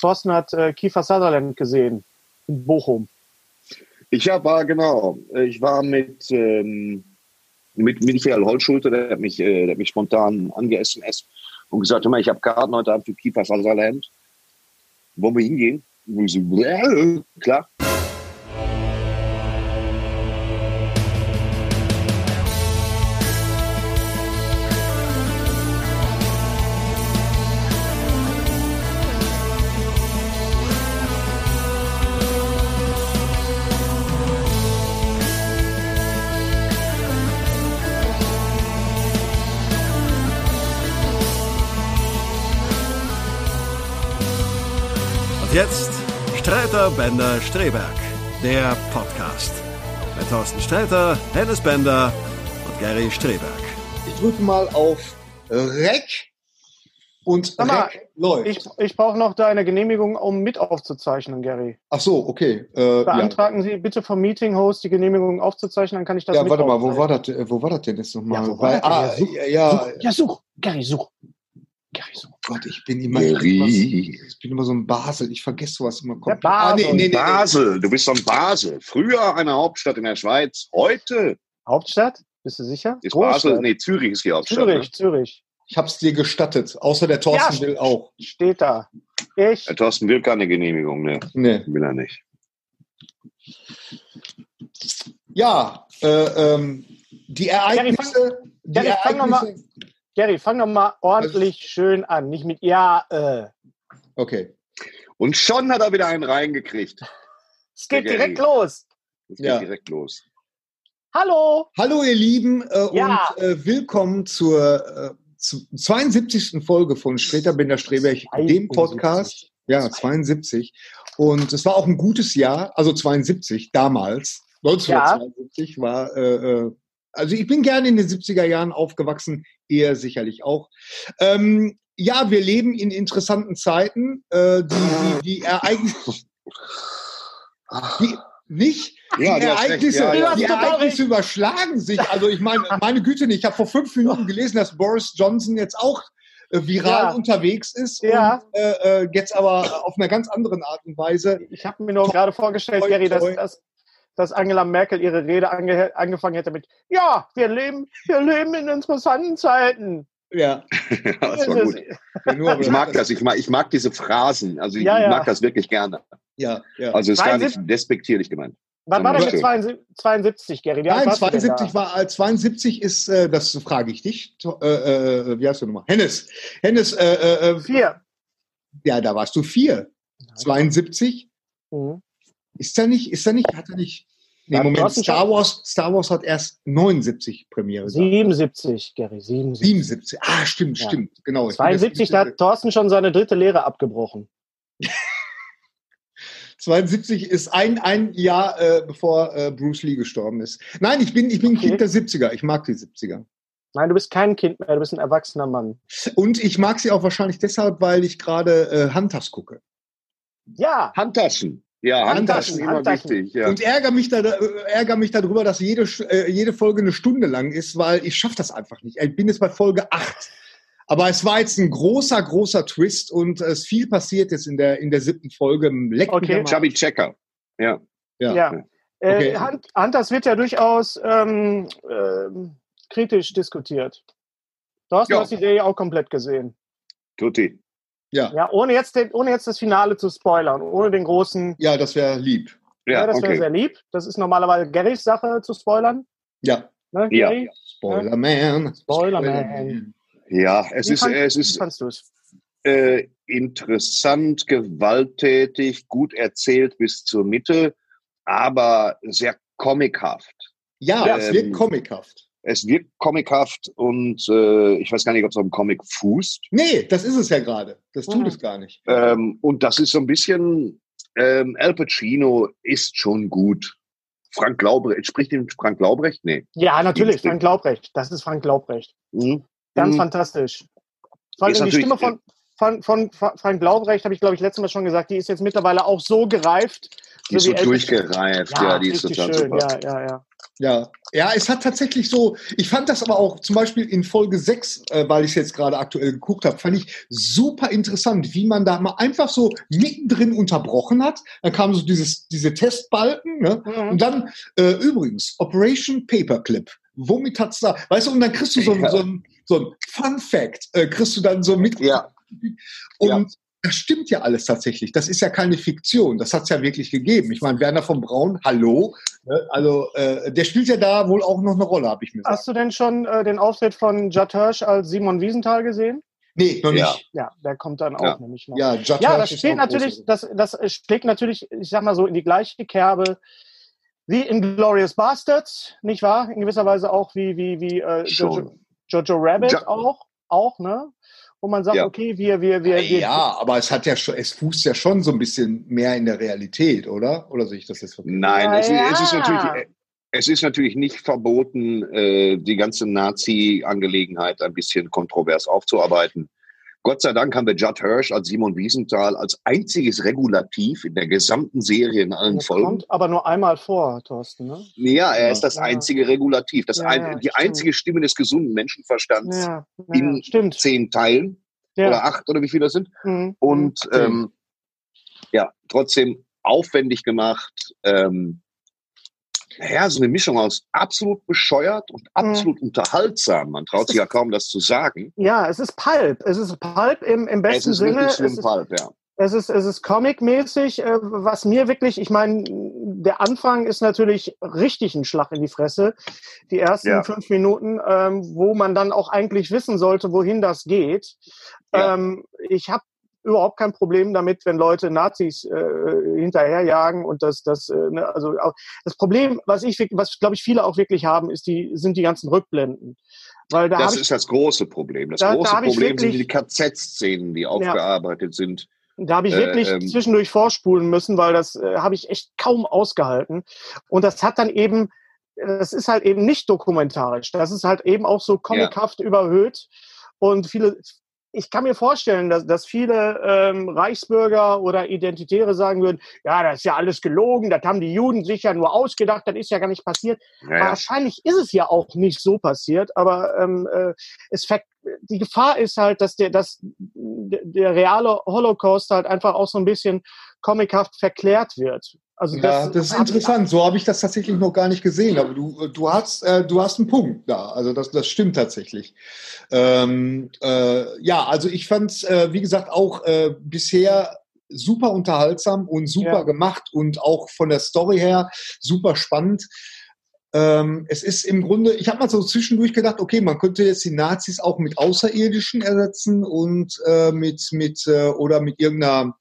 Thorsten hat äh, Kiefer Sutherland gesehen in Bochum. Ich ja, war genau. Ich war mit, ähm, mit Michael Holtschulte, der hat mich, äh, der hat mich spontan ange-SMS und gesagt, hör mal, ich habe Karten heute Abend für Kiefer Sutherland. Wollen wir hingehen? Und ich so, klar. Und jetzt Streiter Bender Streberg, der Podcast. Mit Thorsten Streiter, Hennes Bender und Gary Streberg. Ich drücke mal auf Rec und Sag mal, Rec läuft. Ich, ich brauche noch deine Genehmigung, um mit aufzuzeichnen, Gary. Ach so, okay. Äh, ja. Beantragen Sie bitte vom Meeting-Host die Genehmigung aufzuzeichnen, dann kann ich das ja, mit warte mal, wo war das, äh, wo war das denn jetzt nochmal? Ja, ah, Ja, ja, Such, ja, such. Gary, such. Gary, such. Gott, ich bin immer, ich bin immer, Gary. ich bin immer so ein Basel. Ich vergesse sowas immer komplett. Basel. Ah, nee, nee, nee, Basel, du bist von Basel. Früher eine Hauptstadt in der Schweiz. Heute Hauptstadt? Bist du sicher? ist Großstadt. Basel, nee, Zürich ist die Hauptstadt. Zürich, Zürich. Ich hab's dir gestattet. Außer der Thorsten Ja, will auch. Steht da. Ich. Ne? Der Thorsten will keine Genehmigung, ne? Nee. Will er nicht. Ja, äh, ähm, die Ereignisse. Die fang noch mal- Ereignisse. Gary, fang doch mal ordentlich schön an. Nicht mit Ja, äh. Okay. Und schon hat er wieder einen reingekriegt. Es geht direkt los. Es geht Ja. direkt los. Hallo. Hallo ihr Lieben äh, Ja. und äh, willkommen zur äh, zu 72. Folge von Streter Binder Streberg, dem 72. Podcast. Ja, 72. Und es war auch ein gutes Jahr, also 72 damals. 1972 war, äh, äh, also ich bin gerne in den 70er Jahren aufgewachsen, ihr sicherlich auch. Ähm, ja, wir leben in interessanten Zeiten. Äh, die, die, die Ereignisse, die, nicht? Ja, die. Ereignisse, Ja, ja. die Ereignisse überschlagen sich. Also ich meine, meine Güte nicht. Ich habe vor fünf Minuten gelesen, dass Boris Johnson jetzt auch äh, viral Ja. unterwegs ist Ja. und äh, äh, jetzt aber auf einer ganz anderen Art und Weise. Ich habe mir nur gerade vorgestellt, Toi, Gary, dass, dass, dass Angela Merkel ihre Rede ange angefangen hätte mit Ja, wir leben, wir leben in interessanten Zeiten. Ja, das war gut. Ich mag das. Ich mag, ich mag diese Phrasen. Also ich, Ja, ja. mag das wirklich gerne. Ja, ja. Also ist gar nicht 72 despektierlich gemeint. Wann war denn mit 72, 72 Gary? Nein, warst du denn 72 da? war äh, 72 ist, äh, das frage ich dich. Äh, äh, wie heißt du nochmal? Hennes. Hennes, äh, äh, äh, Vier. ja, da warst du vier. 72? Mhm. Ist er nicht, ist er nicht, hat er nicht. Nee, Ja, Moment, Star. Wars, Star Wars hat erst 79 Premiere. gehabt. 77, Gary, 77. 77. Ah, stimmt, Ja. stimmt. Genau. Ich bin jetzt 72, ein da hat Thorsten schon seine dritte Lehre abgebrochen. 72 ist ein, ein Jahr, äh, bevor äh, Bruce Lee gestorben ist. Nein, ich bin, ich bin ein Okay. Kind der 70er. Ich mag die 70er. Nein, du bist kein Kind mehr, du bist ein erwachsener Mann. Und ich mag sie auch wahrscheinlich deshalb, weil ich gerade äh, Hunters gucke. Ja, Handtaschen. Ja, Handtaschen, Handtaschen, immer Handtaschen. wichtig. Ja. Und ärgere mich, da, äh, ärgere mich darüber, dass jede, äh, jede Folge eine Stunde lang ist, weil ich schaffe das einfach nicht. Ich bin jetzt bei Folge 8. Aber es war jetzt ein großer, großer Twist und es ist viel passiert jetzt in der, in der siebten Folge. Leck Okay. Chubby Checker. Ja. Ja. Ja. Äh, Okay. Hand, Hunters wird ja durchaus ähm, ähm, kritisch diskutiert. Du hast, Ja. du hast die Serie auch komplett gesehen. Tutti. Ja. Ja, ohne jetzt, den, ohne jetzt das Finale zu spoilern, ohne den großen. ja, das wäre lieb. Ja, Ja, das wäre okay. sehr lieb. Das ist normalerweise Garys Sache zu spoilern. Ja. Ne, Ja. Gary? Spoilerman. Spoilerman. Ja, es Wie ist, fand- es Wie ist fandst du es? äh, interessant, gewalttätig, gut erzählt bis zur Mitte, aber sehr comichaft. Ja, Ja, es wird ähm, comichaft. Es wirkt comichaft und äh, ich weiß gar nicht, ob es auf dem Comic fußt. Nee, das ist es ja gerade. Das tut Mhm. es gar nicht. Ähm, und das ist so ein bisschen, ähm, Al Pacino ist schon gut. Frank Glaubrecht, spricht den Frank Glaubrecht? Nee. Ja, natürlich. Frank Laubrecht. Das ist Frank Laubrecht. Mhm. Ganz Mhm. fantastisch. Vor allem Ist die Stimme von, von, von Fra- Frank Laubrecht, habe ich, glaube ich, letztes Mal schon gesagt, die ist jetzt mittlerweile auch so gereift. Die ist wie so durchgereift, ja, die ist total schön. super. Ja, ja, ja. Ja, ja, es hat tatsächlich so, ich fand das aber auch zum Beispiel in Folge 6, äh, weil ich es jetzt gerade aktuell geguckt habe, fand ich super interessant, wie man da mal einfach so mittendrin unterbrochen hat. Dann kam so dieses, diese Testbalken, ne? Mhm. Und dann, äh, übrigens, Operation Paperclip. Womit hat's da, weißt du, und dann kriegst du so, ein- Ja. so ein, so ein Fun Fact, äh, kriegst du dann so mit. Ja. Und. Das stimmt ja alles tatsächlich. Das ist ja keine Fiktion. Das hat's ja wirklich gegeben. Ich meine, Werner von Braun, hallo. Ne? Also, äh, der spielt ja da wohl auch noch eine Rolle, habe ich mir gesagt. Hast du denn schon äh, den Auftritt von Judd Hirsch als Simon Wiesenthal gesehen? Nee, noch Ja. nicht. Ja, der kommt dann auch Ja. nämlich noch. Ja, Judd Ja, Hirsch das auch natürlich, das, das schlägt natürlich, ich sag mal so, in die gleiche Kerbe wie Inglourious Bastards, nicht wahr? In gewisser Weise auch wie, wie, wie äh, Jojo. Jojo Rabbit Ja. auch, auch, ne? Wo man sagt, Ja. okay, wir, wir, wir, wir Ja, aber es hat ja schon, es fußt ja schon so ein bisschen mehr in der Realität, oder? Oder sehe ich das jetzt verkehrt? Nein, Ja, es, ist, es ist ja. natürlich, es ist natürlich nicht verboten, äh, die ganze Nazi-Angelegenheit ein bisschen kontrovers aufzuarbeiten. Gott sei Dank haben wir Judd Hirsch als Simon Wiesenthal als einziges Regulativ in der gesamten Serie in allen das Folgen. kommt aber nur einmal vor, Thorsten, ne? Ja, er ist das einzige Regulativ, das Ja, ein, ja, die stimmt. einzige Stimme des gesunden Menschenverstands Ja, in stimmt. zehn Teilen oder acht oder wie viele das sind. Mhm. Und Okay. ähm, ja, trotzdem aufwendig gemacht. Ähm, ja, so eine Mischung aus absolut bescheuert und absolut unterhaltsam. Man traut sich ja kaum, das zu sagen. ja, es ist Pulp. Es ist Pulp im, im Es besten ist Sinne. Es schlimm ist, Pulp, ja. Es ist, es ist comic-mäßig, äh, was mir wirklich, ich meine, der Anfang ist natürlich richtig ein Schlag in die Fresse. Die ersten Ja. fünf Minuten, ähm, wo man dann auch eigentlich wissen sollte, wohin das geht. Ja. Ähm, ich habe überhaupt kein Problem damit, wenn Leute Nazis äh, hinterherjagen und das, das, äh, ne, also auch, das Problem, was ich, was glaube ich viele auch wirklich haben, ist die, sind die ganzen Rückblenden. Weil da Das habe ich ist das große Problem. Das Da- da große ich Problem sind wirklich- die KZ-Szenen, die aufgearbeitet sind. Da habe ich Äh, wirklich ähm, zwischendurch vorspulen müssen, weil das äh, habe ich echt kaum ausgehalten. Und das hat dann eben, äh, das ist halt eben nicht dokumentarisch. Das ist halt eben auch so comichaft überhöht. Und viele, ich kann mir vorstellen, dass, dass viele ähm, Reichsbürger oder Identitäre sagen würden, ja, das ist ja alles gelogen, das haben die Juden sich ja nur ausgedacht, das ist ja gar nicht passiert. Ja, ja. Wahrscheinlich ist es ja auch nicht so passiert, aber ähm, äh, es die Gefahr ist halt, dass der, dass der reale Holocaust halt einfach auch so ein bisschen comichaft verklärt wird. Also Ja, das ist interessant. So habe ich das tatsächlich noch gar nicht gesehen. Aber du, du hast, äh, du hast einen Punkt da. Also das, das stimmt tatsächlich. Ähm, äh, ja, also ich fand äh, wie gesagt, auch äh, bisher super unterhaltsam und super Ja. gemacht und auch von der Story her super spannend. Ähm, es ist im Grunde, ich habe mal so zwischendurch gedacht, okay, man könnte jetzt die Nazis auch mit Außerirdischen ersetzen und äh, mit, mit äh, oder mit irgendeiner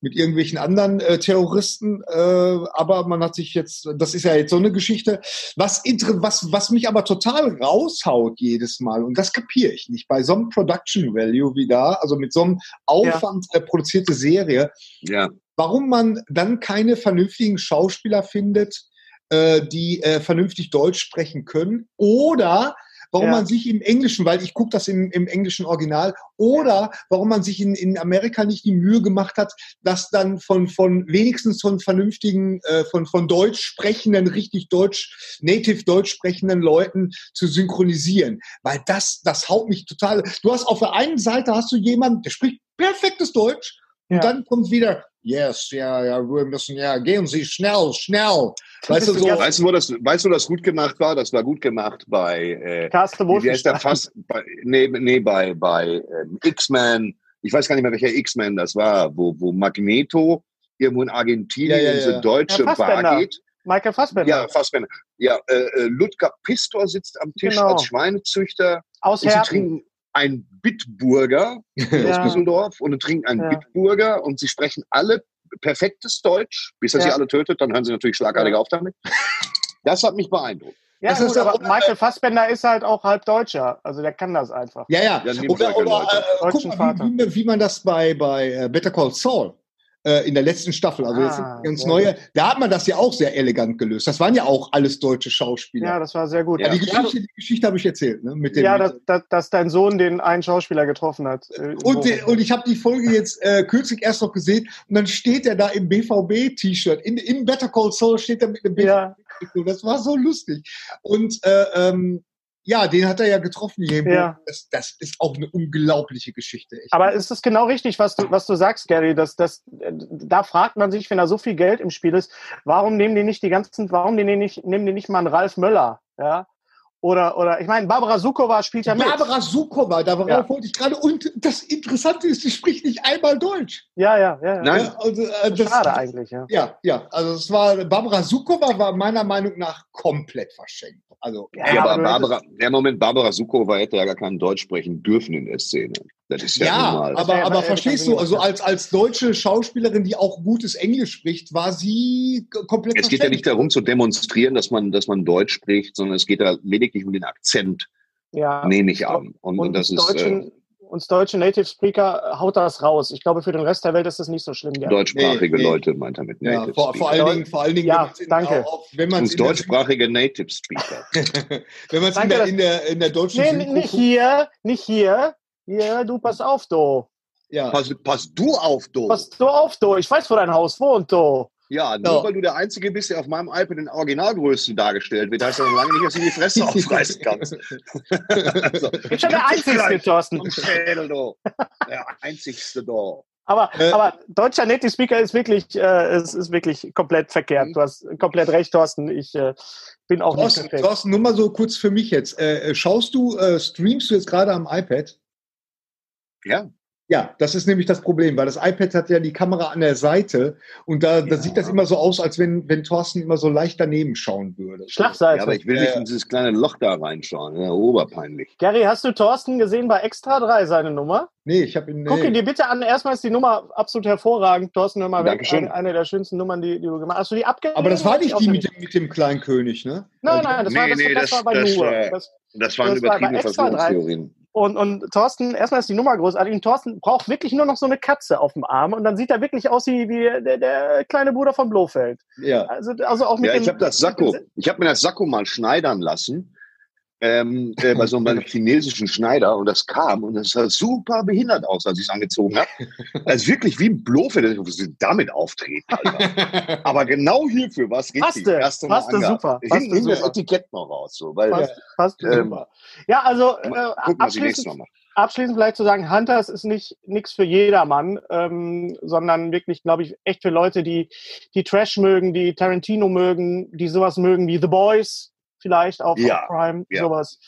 mit irgendwelchen anderen äh, Terroristen, äh, aber man hat sich jetzt, das ist ja jetzt so eine Geschichte, was, was, was mich aber total raushaut jedes Mal, und das kapiere ich nicht, bei so einem Production Value wie da, also mit so einem Aufwand äh, produzierte Serie, ja. warum man dann keine vernünftigen Schauspieler findet, äh, die äh, vernünftig Deutsch sprechen können oder warum Ja. man sich im Englischen, weil ich gucke das im, im englischen Original, oder warum man sich in, in Amerika nicht die Mühe gemacht hat, das dann von, von wenigstens von vernünftigen, äh, von, von Deutsch sprechenden, richtig Deutsch, native Deutsch sprechenden Leuten zu synchronisieren. Weil das, das haut mich total. Du hast auf der einen Seite hast du jemanden, der spricht perfektes Deutsch, und Ja. dann kommt wieder, yes, ja, ja, wir müssen, ja, gehen Sie schnell, schnell. Weißt du, so, Ja. Weißt du, wo das, weißt du, wo das gut gemacht war? Das war gut gemacht bei, äh, Carsten Wolfenstein. fast, bei, nee, nee, bei, bei ähm, X-Men. Ich weiß gar nicht mehr, welcher X-Men das war, wo, wo Magneto irgendwo in Argentinien Ja, ja, in so ja. deutsche Ja. Bar geht. Michael Fassbender. Ja, Fassbender. Ja, äh, äh, Ludger Pistor sitzt am Tisch Genau. als Schweinezüchter Aus und sie Herten. Ein Bitburger aus Ja. Düsseldorf und trinken einen Ja. Bitburger und sie sprechen alle perfektes Deutsch, bis er Ja. sie alle tötet, dann hören sie natürlich schlagartig Ja. auf damit. Das hat mich beeindruckt. Ja, Das gut, ist aber Michael Fassbender ist halt auch halb Deutscher. Also der kann das einfach. Ja, ja. Oder, oder Leute. äh, guck mal, wie, wie man das bei, bei äh, Better Call Saul äh, in der letzten Staffel, also jetzt Ah, ganz sehr neue, da hat man das ja auch sehr elegant gelöst. Das waren ja auch alles deutsche Schauspieler. Ja, das war sehr gut. Ja, die Ja, Geschichte, die Geschichte habe ich erzählt, ne? Mit dem, ja dass, dass, dass dein Sohn den einen Schauspieler getroffen hat. Äh, und, die, und ich habe die Folge jetzt äh, kürzlich erst noch gesehen und dann steht er da im BVB-T-Shirt. In, in Better Call Saul steht er mit einem BVB. ja, Das war so lustig. Und äh, ähm, ja, den hat er ja getroffen im Ja. Das, das ist auch eine unglaubliche Geschichte. Echt. aber ist es genau richtig, was du, was du sagst, Gary? Dass, dass, äh, da fragt man sich, wenn da so viel Geld im Spiel ist, warum nehmen die nicht die ganzen, warum nehmen die nicht, nehmen die nicht mal einen Ralf Möller? Ja? Oder, oder ich meine, Barbara Sukowa spielt ja mit. Barbara Sukova, darauf Ja. wollte ich gerade. Und das Interessante ist, sie spricht nicht einmal Deutsch. Ja, ja, ja. ja. Nein. Ja, also, äh, das, Schade eigentlich, ja. Ja, ja. Also es war Barbara Sukova war meiner Meinung nach komplett verschenkt. Also Ja, Ja, aber Barbara, der Moment, Barbara Sukowa hätte ja gar kein Deutsch sprechen dürfen in der Szene. Das ist ja, ja, normal. aber, Ja, aber ja, verstehst ja, du, also ja. als, als deutsche Schauspielerin, die auch gutes Englisch spricht, war sie komplett es geht ja nicht darum zu demonstrieren, dass man, dass man Deutsch spricht, sondern es geht da lediglich um den Akzent, ja. nehme ich an. Und, und Und das uns, ist äh, deutschen, uns deutsche Native Speaker haut das raus. Ich glaube, für den Rest der Welt ist das nicht so schlimm. Ja. deutschsprachige Nee, nee. Leute, meint er mit Ja, Native vor, vor Speaker. allen Dingen, vor allen Dingen, Ja, wenn in, danke. Auch, wenn man es in, deutschsprachige Native Speaker. wenn in, Danke, der, dass- in, der, in der deutschen Nee, Synchro nicht hier, nicht hier. Hier, du pass auf, du. ja. Pass, pass du auf, du. Pass du auf, du. Ich weiß, wo dein Haus wohnt, du. Ja, nur Ja. weil du der Einzige bist, der auf meinem iPad in Originalgröße dargestellt wird, heißt das noch lange nicht, dass du die Fresse aufreißen kannst. also, Ich bin der Einzige, Thorsten. Schädel, du. Der Einzigste, du. Aber, Äh. aber deutscher Native Speaker ist wirklich, äh, es ist wirklich komplett verkehrt. Du hast komplett recht, Thorsten. Ich äh, bin auch nicht Thorsten, perfekt. Thorsten, nur mal so kurz für mich jetzt. Äh, schaust du, äh, streamst du jetzt gerade am iPad? Ja, Ja, das ist nämlich das Problem, weil das iPad hat ja die Kamera an der Seite und da, da Ja. sieht das immer so aus, als wenn, wenn Thorsten immer so leicht daneben schauen würde. Schlagseite. ja, aber ich will nicht in dieses kleine Loch da reinschauen. Ja, oberpeinlich. Gary, hast du Thorsten gesehen bei Extra 3, seine Nummer? Nee, ich habe ihn. Guck ihn Nee. dir bitte an. Erstmal ist die Nummer absolut hervorragend. Thorsten, hör mal weg. Eine, eine der schönsten Nummern, die, die du gemacht hast. Hast du die abgegeben? Aber das war nicht die mit dem, mit dem kleinen König, ne? Nein, nein, das, war, Nee, das, nee, das, das- war bei das, nur. äh, Das, Das waren war übertriebene Extra drei. Verschwörungstheorien. Und, und Thorsten, erstmal ist die Nummer großartig. Und Thorsten braucht wirklich nur noch so eine Katze auf dem Arm. Und dann sieht er wirklich aus wie, wie der, der kleine Bruder von Blofeld. Ja. Also, also auch mit Ja, dem, ich habe das Sakko. Ich habe mir das Sakko mal schneidern lassen. Ähm, äh, bei so einem chinesischen Schneider und das kam und das sah super behindert aus, als ich es angezogen habe. Das ist wirklich wie ein Blofeld, dass sie damit auftreten. Alter. Aber genau hierfür war es richtig. Passte, Erste Mal passte super, Hinten passte hing das. Etikett noch raus. So, weil, Passt, passt Ähm, super. Ja, also äh, mal gucken, ich abschließend, abschließend vielleicht zu sagen, Hunters ist nicht nichts für jedermann, ähm, sondern wirklich, glaube ich, echt für Leute, die die Trash mögen, die Tarantino mögen, die sowas mögen wie The Boys, vielleicht auch Ja, auf Prime, ja. sowas.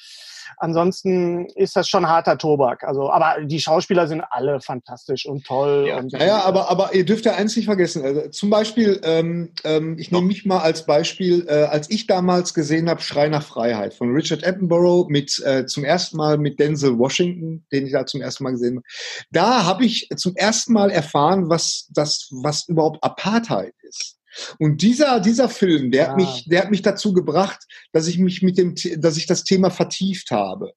Ansonsten ist das schon harter Tobak. Also, aber die Schauspieler sind alle fantastisch und toll. Ja. Und, Naja, aber, aber ihr dürft ja eins nicht vergessen. Also, zum Beispiel, ähm, ähm, ich nehme mich mal als Beispiel, äh, als ich damals gesehen habe, Schrei nach Freiheit von Richard Attenborough mit äh, zum ersten Mal mit Denzel Washington, den ich da zum ersten Mal gesehen habe. Da habe ich zum ersten Mal erfahren, was das, was überhaupt Apartheid ist. Und dieser, dieser Film, der hat Ah. mich, der hat mich dazu gebracht, dass ich mich mit dem, dass ich das Thema vertieft habe.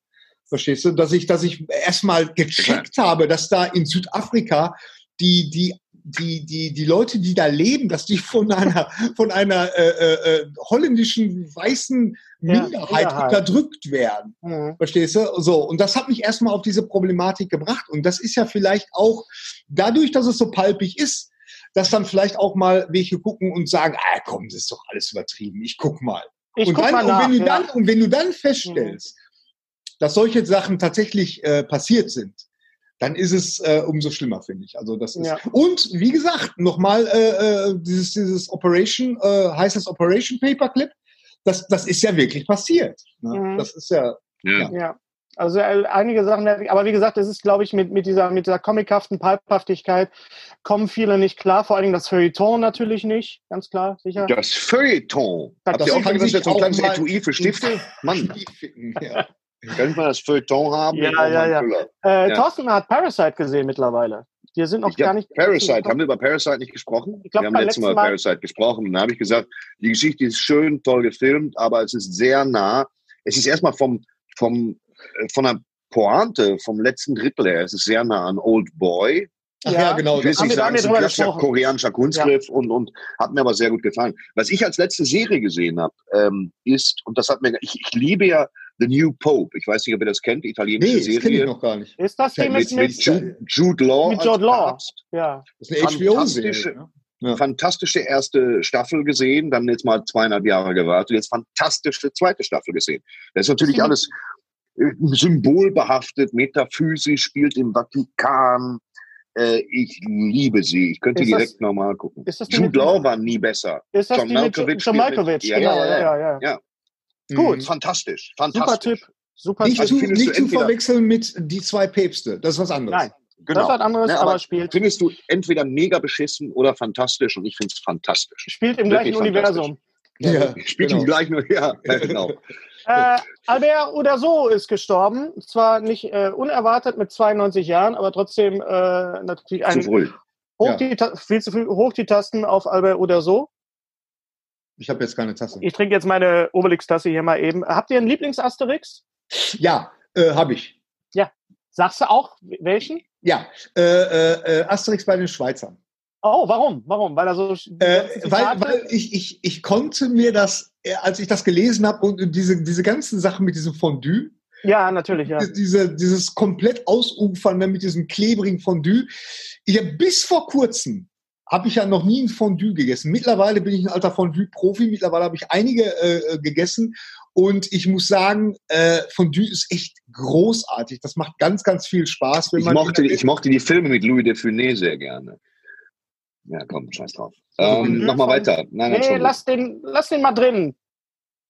Verstehst du? Dass ich, dass ich erstmal gecheckt habe, dass da in Südafrika die, die die, die, die Leute, die da leben, dass die von einer, von einer äh, äh, äh holländischen weißen Minderheit ja, unterdrückt werden. Mhm. Verstehst du? So, und das hat mich erstmal auf diese Problematik gebracht. Und das ist ja vielleicht auch dadurch, dass es so palpig ist, dass dann vielleicht auch mal welche gucken und sagen, ah komm, das ist doch alles übertrieben, ich guck mal. Ich und, guck dann, mal nach, und, wenn du ja. dann, und wenn du dann feststellst, mhm. dass solche Sachen tatsächlich äh, passiert sind, dann ist es äh, umso schlimmer, finde ich. Also das ist ja. und wie gesagt nochmal äh, äh, dieses dieses Operation äh, heißt das Operation Paperclip. Das das ist ja wirklich passiert. Ne? Mhm. Das ist ja ja. ja. Also äh, einige Sachen, aber wie gesagt, es ist, glaube ich, mit, mit dieser, mit dieser comichaften Palphaftigkeit kommen viele nicht klar. Vor allen Dingen das Feuilleton natürlich nicht, ganz klar, sicher. Das Feuilleton. Das Habt ihr auch gesagt, jetzt so ein kleines Etui für Stifte? Mann. ja. Könnte man das Feuilleton haben? Ja, ja, ja. Äh, ja. Thorsten hat Parasite gesehen mittlerweile. Wir sind noch ich gar nicht. Parasite, haben wir über Parasite nicht gesprochen? Ich glaub, wir haben letztes Mal über Parasite gesprochen. Und da habe ich gesagt, die Geschichte ist schön, toll gefilmt, aber es ist sehr nah. Es ist erstmal vom, vom, von der Pointe, vom letzten Drittel her, es ist sehr nah an Old Boy. Ach ja, genau. Ich will nicht sagen, es ist ein klassischer koreanischer Kunstgriff ja. und, und hat mir aber sehr gut gefallen. Was ich als letzte Serie gesehen habe, ähm, ist, und das hat mir, ich, ich liebe ja The New Pope. Ich weiß nicht, ob ihr das kennt, italienische nee, Serie. Das kenne ich noch gar nicht. Ist das die mit, mit, Jude, Jude Law? Mit Jude Law. Ja. Das ist eine HBO-Serie. Ne? Ja. Fantastische erste Staffel gesehen, dann jetzt mal zweieinhalb Jahre gewartet, jetzt fantastische zweite Staffel gesehen. Das ist natürlich alles äh, symbolbehaftet, metaphysisch, spielt im Vatikan. Äh, ich liebe sie. Ich könnte ist direkt nochmal gucken. Jude Law war nie besser. Ist das John die Malkovich? John Malkovich, genau. Ja, ja, ja. ja. ja. Gut. Mhm. Fantastisch. Fantastisch. Super Tipp. Super nicht also zu, nicht zu verwechseln mit die zwei Päpste. Das ist was anderes. Nein. Genau. Das ist was anderes, ja, aber, aber, spielt. Findest du entweder mega beschissen oder fantastisch und ich finde es fantastisch. Spielt im gleichen Universum. Ja, ja spielt genau. im gleichen Ja, genau. äh, Albert Uderso ist gestorben. Zwar nicht äh, unerwartet mit 92 Jahren, aber trotzdem äh, natürlich ein. Zu früh. Hoch ja. die, viel zu früh, hoch die Tasten auf Albert Uderso. Ich habe jetzt keine Tasse. Ich trinke jetzt meine Obelix-Tasse hier mal eben. Habt ihr einen Lieblings-Asterix? Ja, äh, habe ich. Ja. Sagst du auch welchen? Ja, äh, äh, äh Asterix bei den Schweizern. Oh, warum? Warum? Weil er so. Äh, weil weil ich, ich, ich konnte mir das, äh, als ich das gelesen habe und diese, diese ganzen Sachen mit diesem Fondue. Ja, natürlich, ja. Diese, dieses komplett Ausufern mit diesem klebrigen Fondue. Ich habe bis vor kurzem habe ich ja noch nie ein Fondue gegessen. Mittlerweile bin ich ein alter Fondue-Profi. Mittlerweile habe ich einige äh, gegessen. Und ich muss sagen, äh, Fondue ist echt großartig. Das macht ganz, ganz viel Spaß. ich, mochte, ich mochte die Filme mit Louis de Funès sehr gerne. Ja, komm, scheiß drauf. Ähm, mhm. Nochmal weiter. Nein, nee, lass den, lass den mal drin.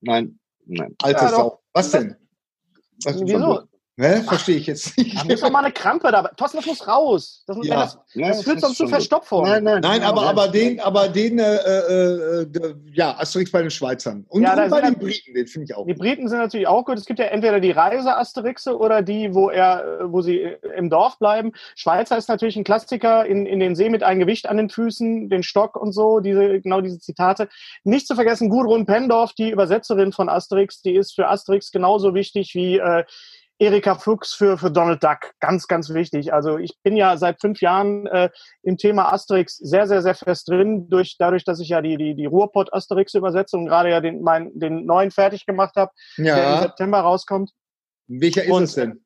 Nein, nein. Alter ja, Sau. Was denn? Was, Wieso? Ne? Verstehe ich jetzt nicht. Da muss doch mal eine Krampe dabei. Thorsten, das muss raus. Das, ja. das, das, das führt sonst zu Verstopfung. Nein, nein, nein, aber, aber den, aber den, äh, äh, äh, ja, Asterix bei den Schweizern. Und, ja, und bei den Briten, den finde ich auch. Die gut. Briten sind natürlich auch gut. Es gibt ja entweder die Reise-Asterixe oder die, wo er, wo sie im Dorf bleiben. Schweizer ist natürlich ein Klassiker in, in den See mit einem Gewicht an den Füßen, den Stock und so, diese, genau diese Zitate. Nicht zu vergessen, Gudrun Pendorf, die Übersetzerin von Asterix, die ist für Asterix genauso wichtig wie äh, Erika Fuchs für, für Donald Duck. Ganz, ganz wichtig. Also ich bin ja seit fünf Jahren äh, im Thema Asterix sehr, sehr, sehr fest drin, durch, dadurch, dass ich ja die, die, die Ruhrpott-Asterix-Übersetzung gerade ja den, mein, den neuen fertig gemacht habe, ja. der im September rauskommt. Welcher ist und, es denn?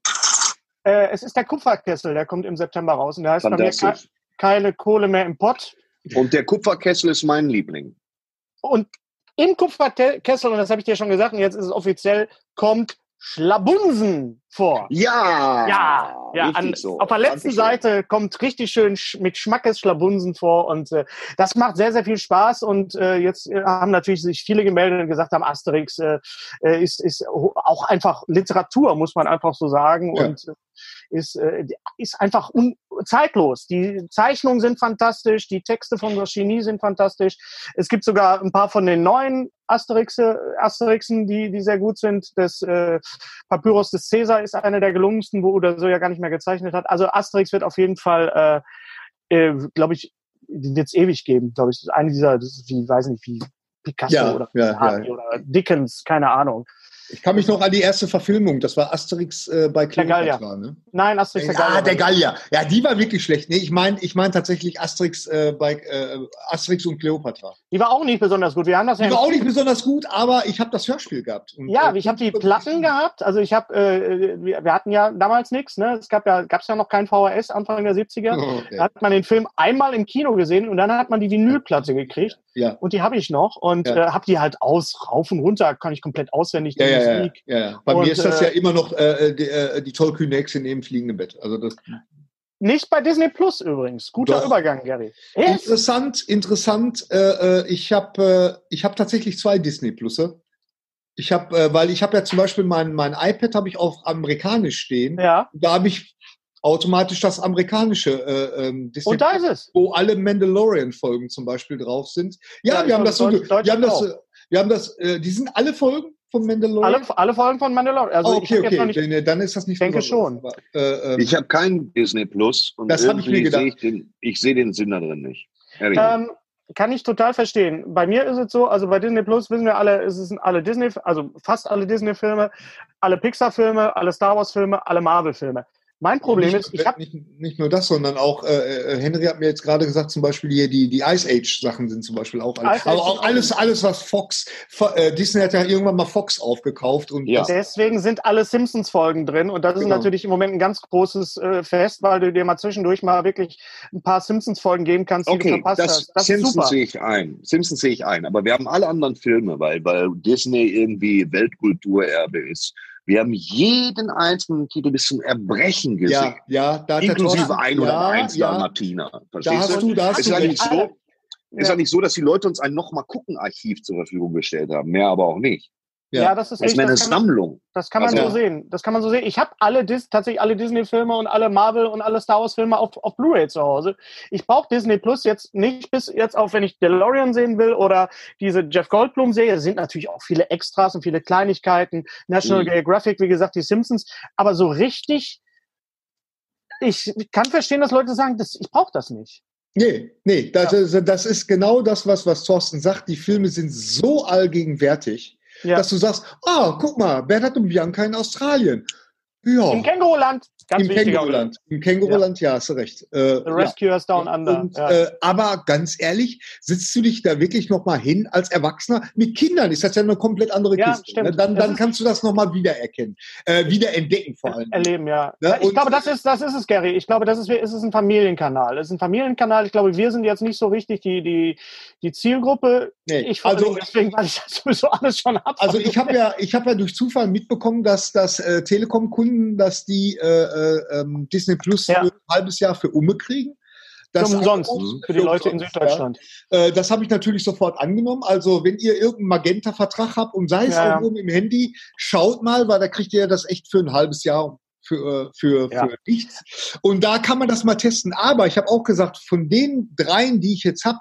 Äh, es ist der Kupferkessel, der kommt im September raus. Und der heißt bei mir ke keine Kohle mehr im Pott. Und der Kupferkessel ist mein Liebling. Und im Kupferkessel, und das habe ich dir schon gesagt, und jetzt ist es offiziell, kommt Schlabunsen vor. Ja. Ja. Ja. An, so. Auf der letzten Seite kommt richtig schön mit Schmackes Schlabunsen vor und äh, das macht sehr, sehr viel Spaß und äh, jetzt äh, haben natürlich sich viele gemeldet und gesagt haben, Asterix äh, äh ist, ist auch einfach Literatur, muss man einfach so sagen ja. und äh, ist, äh, ist einfach zeitlos. Die Zeichnungen sind fantastisch, die Texte von Goscinny sind fantastisch. Es gibt sogar ein paar von den neuen Asterixe, Asterixen, die, die sehr gut sind. Das äh, Papyrus des Caesar ist einer der gelungensten, wo oder so ja gar nicht mehr gezeichnet hat. Also Asterix wird auf jeden Fall, äh, äh, glaube ich, wird es ewig geben, glaube ich. Das ist eine dieser, das ist wie, weiß nicht, wie Picasso ja, oder, ja, ja. oder Dickens, keine Ahnung. Ich kann mich noch an die erste Verfilmung, das war Asterix äh, bei Cleopatra, ne? Nein, Asterix der Gallier. Ah, der Gallier. Ja, die war wirklich schlecht. Nee, ich meine ich mein tatsächlich Asterix äh, bei äh, Asterix und Cleopatra. Die war auch nicht besonders gut. Wir haben das die ja war auch nicht besonders gut, aber ich habe das Hörspiel gehabt. Und, ja, äh, ich habe die Platten gehabt. Also ich habe, äh, wir, wir, hatten ja damals nichts. Ne? Es gab ja, gab's ja noch kein VHS Anfang der 70er. Oh, okay. Da hat man den Film einmal im Kino gesehen und dann hat man die Vinylplatte gekriegt. Ja. Und die habe ich noch und ja. äh, habe die halt aus, rauf und runter, kann ich komplett auswendig die ja, Musik. Ja, ja. Bei und, mir ist das ja äh, immer noch äh, die, äh, die tollkühne Hexe neben fliegenden Bett. Also das nicht bei Disney Plus übrigens. Guter Doch. Übergang, Gary. Yes. Interessant, interessant. Äh, äh ich habe äh, ich hab tatsächlich zwei Disney Plusse. Ich habe, äh, weil ich habe ja zum Beispiel mein, mein iPad habe ich auf amerikanisch stehen. Ja. Da habe ich automatisch das amerikanische äh, ähm, Disney Und da ist es. Wo alle Mandalorian-Folgen zum Beispiel drauf sind. Ja, ja wir, haben das so, wir haben das so, wir haben das, äh, die sind alle Folgen von Mandalorian? Alle, alle Folgen von Mandalorian. Also oh, okay, okay. Nicht, dann, dann, ist das nicht Ich denke schon. Aber, äh, ähm, ich habe keinen Disney Plus. Und das habe ich mir gedacht. Seh ich, den, ich sehe den Sinn da drin nicht. Ähm, kann ich total verstehen. Bei mir ist es so, also bei Disney Plus wissen wir alle, es sind alle Disney, also fast alle Disney-Filme, alle Pixar-Filme, alle Star Wars-Filme, alle Marvel-Filme. Mein Problem nicht, ist, ich habe nicht, nicht, nur das, sondern auch äh, äh, Henry hat mir jetzt gerade gesagt, zum Beispiel hier die die Ice Age Sachen sind zum Beispiel auch alles, aber auch alles alles was Fox äh, Disney hat ja irgendwann mal Fox aufgekauft und ja. deswegen sind alle Simpsons Folgen drin und das ist genau. natürlich im Moment ein ganz großes äh, Fest, weil du dir mal zwischendurch mal wirklich ein paar Simpsons Folgen geben kannst, die okay, du verpasst das, hast. Das Simpsons sehe ich ein, Simpsons sehe ich ein, aber wir haben alle anderen Filme, weil weil Disney irgendwie Weltkulturerbe ist wir haben jeden einzelnen Titel bis zum Erbrechen gesehen. Ja, ja, da Inklusive 101 ja, Dalmatiner. Ja. Verstehst da hast du, da hast ist du so, ist ja nicht so, dass die Leute uns ein nochmal gucken Archiv zur Verfügung gestellt haben. Mehr aber auch nicht. Ja, ja das ist, das ist eine Sammlung. das kann man also, so sehen. Das kann man so sehen. Ich habe alle Dis tatsächlich alle Disney-Filme und alle Marvel und alle Star Wars-Filme auf, auf Blu-ray zu Hause. Ich brauche Disney Plus jetzt nicht bis jetzt auch, wenn ich DeLorean sehen will oder diese Jeff Goldblum-Serie. Es sind natürlich auch viele Extras und viele Kleinigkeiten. National mhm. Geographic, wie gesagt, die Simpsons. Aber so richtig, ich kann verstehen, dass Leute sagen, das, ich brauche das nicht. Nee, nee, das, ja. das ist genau das, was, was Thorsten sagt. Die Filme sind so allgegenwärtig ja. dass du sagst, oh, guck mal, Bernhard und Bianca in Australien. Ja. Im Känguruland. Ganz Im Känguruland. Im Känguruland, ja. ja, hast du recht. Äh, The Rescuers ja. Down Under. Und, ja. äh, aber ganz ehrlich, sitzt du dich da wirklich nochmal hin als Erwachsener? Mit Kindern ist das ja eine komplett andere ja, Kiste. Ne? Stimmt. Dann, dann kannst du das nochmal wiedererkennen. Äh, wiederentdecken vor allem. Erleben, ja. Ne? Ich glaube, das ist, das ist es, Gary. Ich glaube, das ist, ist es ein Familienkanal. Es ist ein Familienkanal. Ich glaube, wir sind jetzt nicht so richtig die, die, die Zielgruppe. Nee. Ich also, deswegen, weil ich das sowieso alles schon habe. Also ich habe ja, ich habe ja durch Zufall mitbekommen, dass, dass äh, Telekom-Kunden, dass die äh, äh, ähm, Disney Plus ja. ein halbes Jahr für Umme kriegen. Das umsonst für die Leute in Süddeutschland. Ja. Äh, das habe ich natürlich sofort angenommen. Also wenn ihr irgendeinen Magenta-Vertrag habt und sei es ja. irgendwo im Handy, schaut mal, weil da kriegt ihr das echt für ein halbes Jahr für, für, ja. für nichts. Und da kann man das mal testen. Aber ich habe auch gesagt, von den dreien, die ich jetzt habe,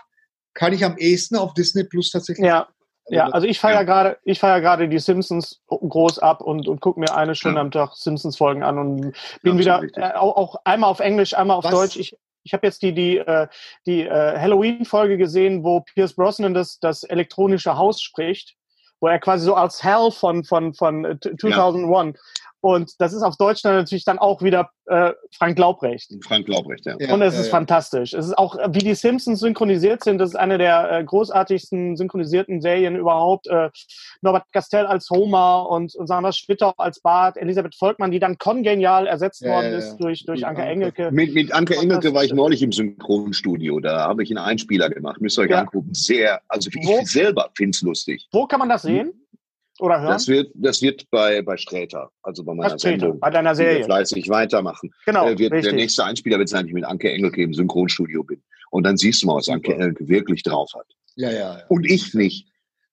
kann ich am ehesten auf Disney Plus tatsächlich. Ja, also ja, also ich feiere ja. gerade, ich feiere gerade die Simpsons groß ab und, und gucke mir eine Stunde ja. am Tag Simpsons Folgen an und bin wieder äh, auch, auch, einmal auf Englisch, einmal auf Was? Deutsch. Ich, ich habe jetzt die die äh, die äh, Halloween Folge gesehen, wo Pierce Brosnan das das elektronische Haus spricht, wo er quasi so als Hell von von von 2001 und das ist auf Deutsch dann natürlich dann auch wieder äh, Frank Laubrecht. Frank Laubrecht, ja. Und es ja, ist ja. fantastisch. Es ist auch, wie die Simpsons synchronisiert sind, das ist eine der äh, großartigsten synchronisierten Serien überhaupt. Äh, Norbert Castell als Homer und, und Sandra Schwitter als Bart, Elisabeth Volkmann, die dann kongenial ersetzt ja, worden ist durch, durch Anke Engelke. Mit, mit Anke Engelke war ich neulich im Synchronstudio. Da habe ich einen Einspieler gemacht. Müsst ihr euch angucken. Sehr, also ich Wo? selber finde es lustig. Wo kann man das sehen? Oder hören? Das wird, das wird bei, bei Sträter, also bei meiner Sträter, Sendung. Bei deiner Serie. Fleißig weitermachen. Genau. Äh, wird, der nächste Einspieler wird sein, ich mit Anke Engelke im Synchronstudio bin. Und dann siehst du mal, was Anke Engelke wirklich drauf hat. Ja, ja. ja. Und ich nicht.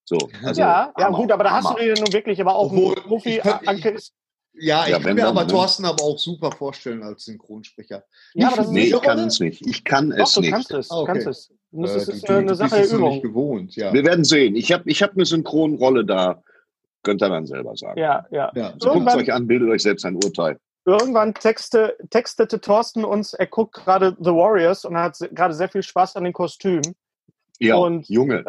So, also, ja, ja, gut, aber da hast du dir nun wirklich aber auch Obwohl, Profi. Anke ist ja, ich ja, kann mir aber Thorsten aber auch super vorstellen als Synchronsprecher. Ja, aber das nee, ich kann es nicht. Ich kann Doch, es du nicht. Kannst es, okay. kannst es. Das äh, ist, du, eine Sache der Übung. gewohnt, ja. Wir werden sehen. Ich habe ich hab eine Synchronrolle da Könnt ihr dann selber sagen. Ja, ja. ja. So guckt es euch an, bildet euch selbst ein Urteil. Irgendwann texte, textete Thorsten uns, er guckt gerade The Warriors und hat gerade sehr viel Spaß an den Kostümen. Ja, und, Junge.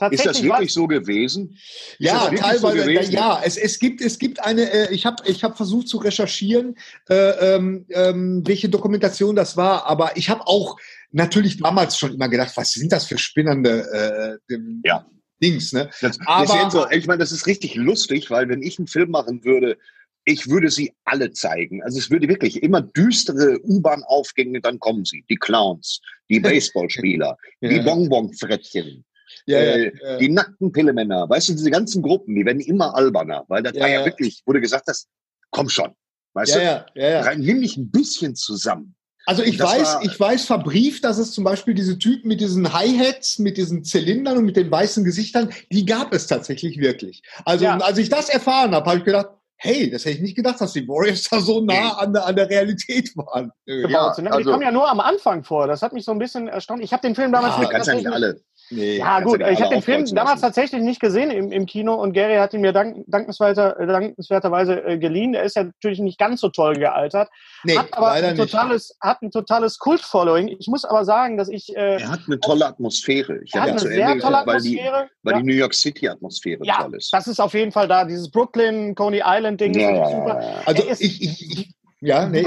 Äh, Ist das wirklich so gewesen? Ja, teilweise. So gewesen? Ja, es, es gibt es gibt eine. Äh, ich habe ich habe versucht zu recherchieren, äh, ähm, ähm, welche Dokumentation das war, aber ich habe auch natürlich damals schon immer gedacht, was sind das für spinnernde äh, ja. Dings, ne? Das, aber so, ich meine, das ist richtig lustig, weil wenn ich einen Film machen würde, ich würde sie alle zeigen. Also es würde wirklich immer düstere U-Bahn-Aufgänge, dann kommen sie. Die Clowns, die Baseballspieler, ja. die Bonbonfrettchen, ja, äh, ja, die nackten Pillemänner. Weißt du, diese ganzen Gruppen, die werden immer alberner, weil das war ja, wirklich, wurde gesagt, das komm schon. Weißt du? Ja, ja. Rein, nimm dich ein bisschen zusammen. Also ich weiß, war, ich weiß verbrieft, dass es zum Beispiel diese Typen mit diesen Hi-Hats, mit diesen Zylindern und mit den weißen Gesichtern, die gab es tatsächlich wirklich. Also ja. als ich das erfahren habe, habe ich gedacht, hey, das hätte ich nicht gedacht, dass die Warriors da so nah an der, an der Realität waren. Ja, also, die kommen ja nur am Anfang vor. Das hat mich so ein bisschen erstaunt. Ich habe den Film damals... Ja, ganz ja nicht alle. Nee, ja, gut, ich habe den Film damals tatsächlich nicht gesehen im, im Kino und Gary hat ihn mir dank, dankenswerter, dankenswerterweise äh, geliehen. Er ist ja natürlich nicht ganz so toll gealtert. Nee, hat aber ein totales, nicht. hat ein totales Kult-Following. Ich muss aber sagen, dass ich. Äh, er hat eine tolle Atmosphäre. Ich habe ja zu Ende gesagt, weil die, weil ja. die New York City-Atmosphäre ja, toll ist. Das ist auf jeden Fall da. Dieses Brooklyn, Coney Island-Ding ja, ist super. Also ich, ich, ich ja, nee,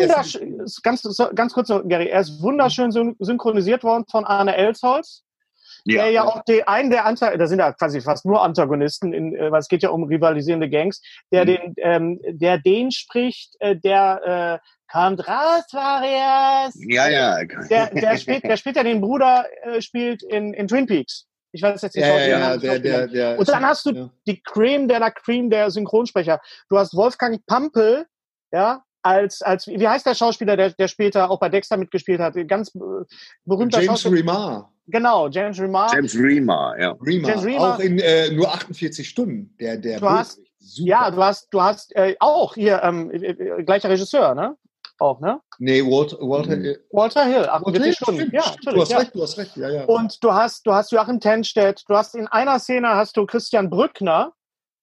ganz, ganz kurz, Gary, er ist wunderschön synchronisiert worden von Arne Elsholz ja. der ja auch die, einen der Antagonisten, da sind ja quasi fast nur Antagonisten, in, äh, weil es geht ja um rivalisierende Gangs, der mhm. den, ähm, der den spricht, äh, der äh, kommt raus, Varias. Ja, ja. Der, der spielt, der spielt ja den Bruder, äh, spielt in, in Twin Peaks. Ich weiß jetzt nicht, ja, ja, ja, der, der, der, Und dann hast du ja. die Cream der la Cream der Synchronsprecher. Du hast Wolfgang Pampel, ja, als, als, wie heißt der Schauspieler, der, der später auch bei Dexter mitgespielt hat? Ganz äh, berühmter James Schauspieler. Remar. Genau, James Remar. James Remar, ja. Remar, James Remar. Auch in äh, nur 48 Stunden. Der, der du hast, Super. Ja, du hast, du hast äh, auch hier ähm, äh, äh, gleicher Regisseur, ne? Auch, ne? Nee, Walter, Walter, mhm. Walter Hill, 48 Hill, Stunden. Stimmt, ja, natürlich. Du hast ja. recht, du hast recht, ja, ja. Und du hast, du hast Joachim Tenstedt, du hast in einer Szene hast du Christian Brückner.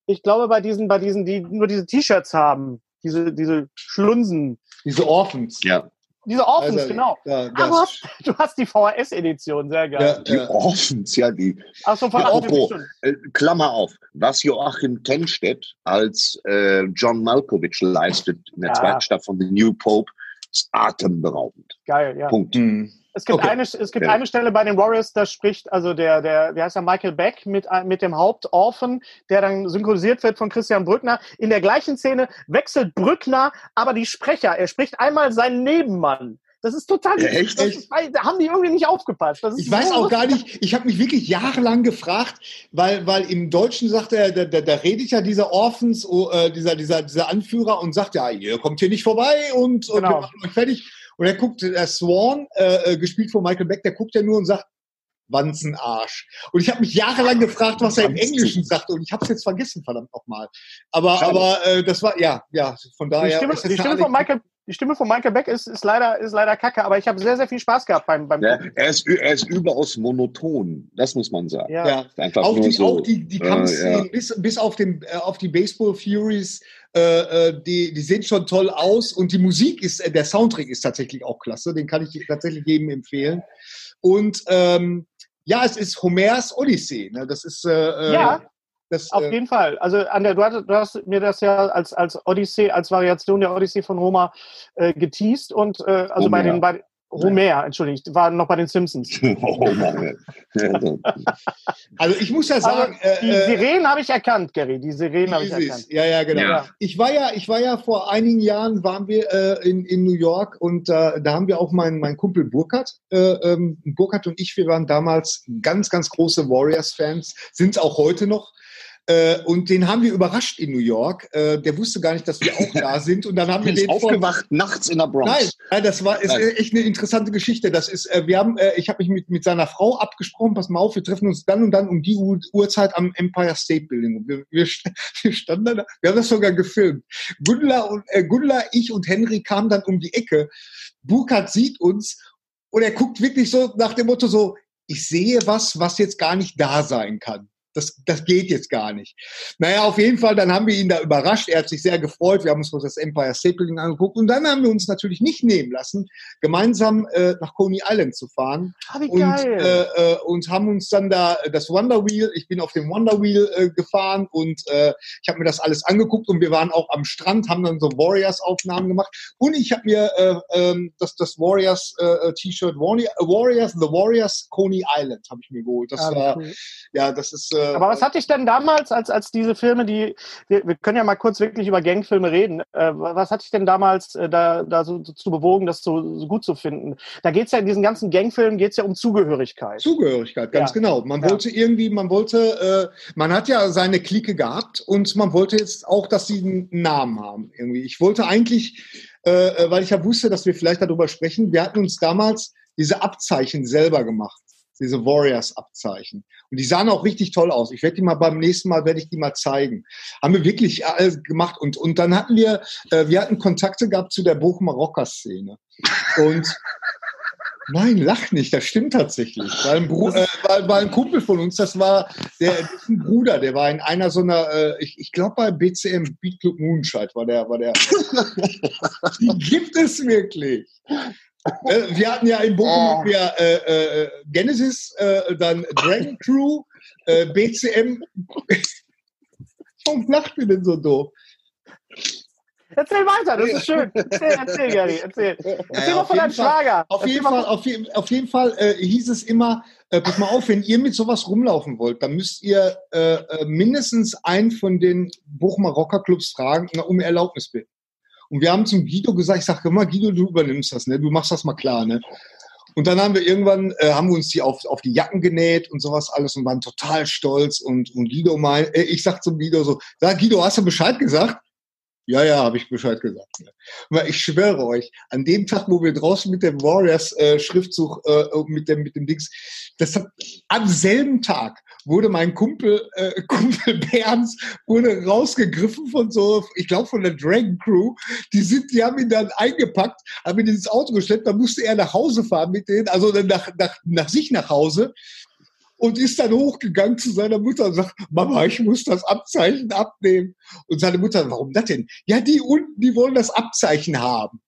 Ich glaube, bei diesen, bei diesen, die nur diese T-Shirts haben, diese, diese Schlunsen. Diese Orphans. Ja. Diese Orphans, also, genau. Ja, Aber du hast die VHS-Edition, sehr geil. Ja, die ja. Orphans, ja, die. Ach so, von Apropos, äh, Klammer auf, was Joachim Tenstedt als äh, John Malkovich leistet in der ja. zweiten Stadt von The New Pope, ist atemberaubend. Geil, ja. Punkt. Mhm. Es gibt, okay. eine, es gibt ja. eine Stelle bei den Warriors, da spricht also der, der, wie heißt der, Michael Beck mit, mit dem Hauptorphan, der dann synchronisiert wird von Christian Brückner. In der gleichen Szene wechselt Brückner aber die Sprecher. Er spricht einmal seinen Nebenmann. Das ist total. Ja, echt? Ist, da haben die irgendwie nicht aufgepasst. ich weiß auch gar nicht, ich habe mich wirklich jahrelang gefragt, weil, weil im Deutschen sagt er, da, da, da redet ja dieser Orphans, oh, äh, dieser, dieser, dieser Anführer und sagt, ja, ihr kommt hier nicht vorbei und, und genau. wir machen euch fertig. Und er guckt, der Swan, äh, äh, gespielt von Michael Beck, der guckt ja nur und sagt, Wanzenarsch. Und ich habe mich jahrelang gefragt, was er im Englischen sagt, und ich habe es jetzt vergessen, verdammt nochmal. Aber, aber äh, das war, ja, ja, von daher. Die Stimme, die Stimme von Michael, die Stimme von Michael Beck ist, ist, leider, ist leider kacke, aber ich habe sehr, sehr viel Spaß gehabt beim, beim ja, er, ist, er ist überaus monoton, das muss man sagen. Ja. ja. Einfach auch, die, so, auch die, die Kampfszenen, äh, ja. bis, bis auf, den, äh, auf die Baseball Furies äh, äh, die, die sehen schon toll aus und die Musik ist, äh, der Soundtrack ist tatsächlich auch klasse, den kann ich tatsächlich jedem empfehlen. Und ähm, ja, es ist Homers Odyssee. Ne? Das ist äh, ja. Das, Auf äh, jeden Fall. Also an der, du, hast, du hast mir das ja als, als Odyssee, als Variation der Odyssee von Homer äh, geteased und äh, also Homer. bei den bei, Homer, entschuldigt, war noch bei den Simpsons. also ich muss ja sagen, also die äh, Sirenen habe ich erkannt, Gary. Die Sirenen habe ich erkannt. Ja, ja, genau. Ja. Ich war ja, ich war ja vor einigen Jahren waren wir äh, in, in New York und äh, da haben wir auch meinen mein Kumpel Burkhardt, äh, ähm, Burkhardt und ich, wir waren damals ganz, ganz große Warriors-Fans, sind es auch heute noch. Äh, und den haben wir überrascht in New York. Äh, der wusste gar nicht, dass wir auch da sind. Und dann haben wir den aufgewacht von, nachts in der Bronx. Nein, das war ist echt eine interessante Geschichte. Das ist, äh, wir haben, äh, ich habe mich mit, mit seiner Frau abgesprochen. Pass mal auf, wir treffen uns dann und dann um die Uhrzeit am Empire State Building. Wir, wir, wir standen da, wir haben das sogar gefilmt. Gundler und äh, Gundler, ich und Henry kamen dann um die Ecke. Burkhardt sieht uns und er guckt wirklich so nach dem Motto so, ich sehe was, was jetzt gar nicht da sein kann. Das, das geht jetzt gar nicht. Naja, auf jeden Fall, dann haben wir ihn da überrascht. Er hat sich sehr gefreut. Wir haben uns das Empire State Building angeguckt. Und dann haben wir uns natürlich nicht nehmen lassen, gemeinsam äh, nach Coney Island zu fahren. Ah, wie Und, geil. äh, äh, und haben uns dann da das Wonder Wheel, ich bin auf dem Wonder Wheel äh, gefahren und äh, ich habe mir das alles angeguckt und wir waren auch am Strand, haben dann so Warriors-Aufnahmen gemacht. Und ich habe mir äh, ähm, das, das Warriors äh, T-Shirt, Warri- Warriors, The Warriors Coney Island habe ich mir geholt. Das Ah, war, cool. ja, das ist. Äh, Aber was hat dich denn damals, als, als diese Filme, die, wir, wir können ja mal kurz wirklich über Gangfilme reden, äh, was hat dich denn damals äh, da, da so, so zu bewogen, das so, so gut zu finden? Da geht's ja in diesen ganzen Gangfilmen geht's ja um Zugehörigkeit. Zugehörigkeit, ganz Ja. genau. Man Ja. wollte irgendwie, man wollte, äh, man hat ja seine Clique gehabt und man wollte jetzt auch, dass sie einen Namen haben. Irgendwie. Ich wollte eigentlich, äh, äh, weil ich ja wusste, dass wir vielleicht darüber sprechen, wir hatten uns damals diese Abzeichen selber gemacht. Diese Warriors-Abzeichen. Und die sahen auch richtig toll aus. Ich werde die mal beim nächsten Mal, werde ich die mal zeigen. Haben wir wirklich alles gemacht. Und, und dann hatten wir, äh, wir hatten Kontakte gehabt zu der Bochumer Rocker-Szene. Und Nein, lach nicht, das stimmt tatsächlich. Weil ein, Bru äh, weil, weil ein Kumpel von uns, das war der ein Bruder, der war in einer so einer, äh, ich, ich glaube bei BCM, Beat Club Moonshine war der, war der. Die gibt es wirklich. Äh, wir hatten ja in Bochum hatten wir, äh, äh, Genesis, äh, dann Dragon Crew, äh, BCM. Warum lacht ihr denn so doof? Erzähl weiter, das ist schön. Erzähl, erzähl, Gary, erzähl. Erzähl Ja, mal von deinem. Schwager. Auf jeden, Fall, auf, jeden, auf jeden Fall äh, hieß es immer, äh, pass mal auf, wenn ihr mit sowas rumlaufen wollt, dann müsst ihr äh, äh, mindestens einen von den Bochumer Rockerclubs fragen, um Erlaubnis bitten. Und wir haben zum Guido gesagt, ich sage immer, Guido, du übernimmst das, ne? Du machst das mal klar, ne? Und dann haben wir irgendwann, äh, haben wir uns die auf, auf die Jacken genäht und sowas alles und waren total stolz. Und, und Guido mein, äh, ich sag zum Guido so, sag Guido, hast du Bescheid gesagt? Ja, ja, habe ich Bescheid gesagt. Aber ich schwöre euch, an dem Tag, wo wir draußen mit dem Warriors-Schriftzug, äh, mit, dem, mit dem Dings, das hat, am selben Tag wurde mein Kumpel, äh, Kumpel Berns, wurde rausgegriffen von so, ich glaube von der Dragon Crew. Die sind, die haben ihn dann eingepackt, haben ihn ins Auto geschleppt, dann musste er nach Hause fahren mit denen, also nach, nach, nach sich nach Hause und ist dann hochgegangen zu seiner Mutter und sagt, Mama, ich muss das Abzeichen abnehmen. Und seine Mutter, warum das denn? Ja, die unten, die wollen das Abzeichen haben.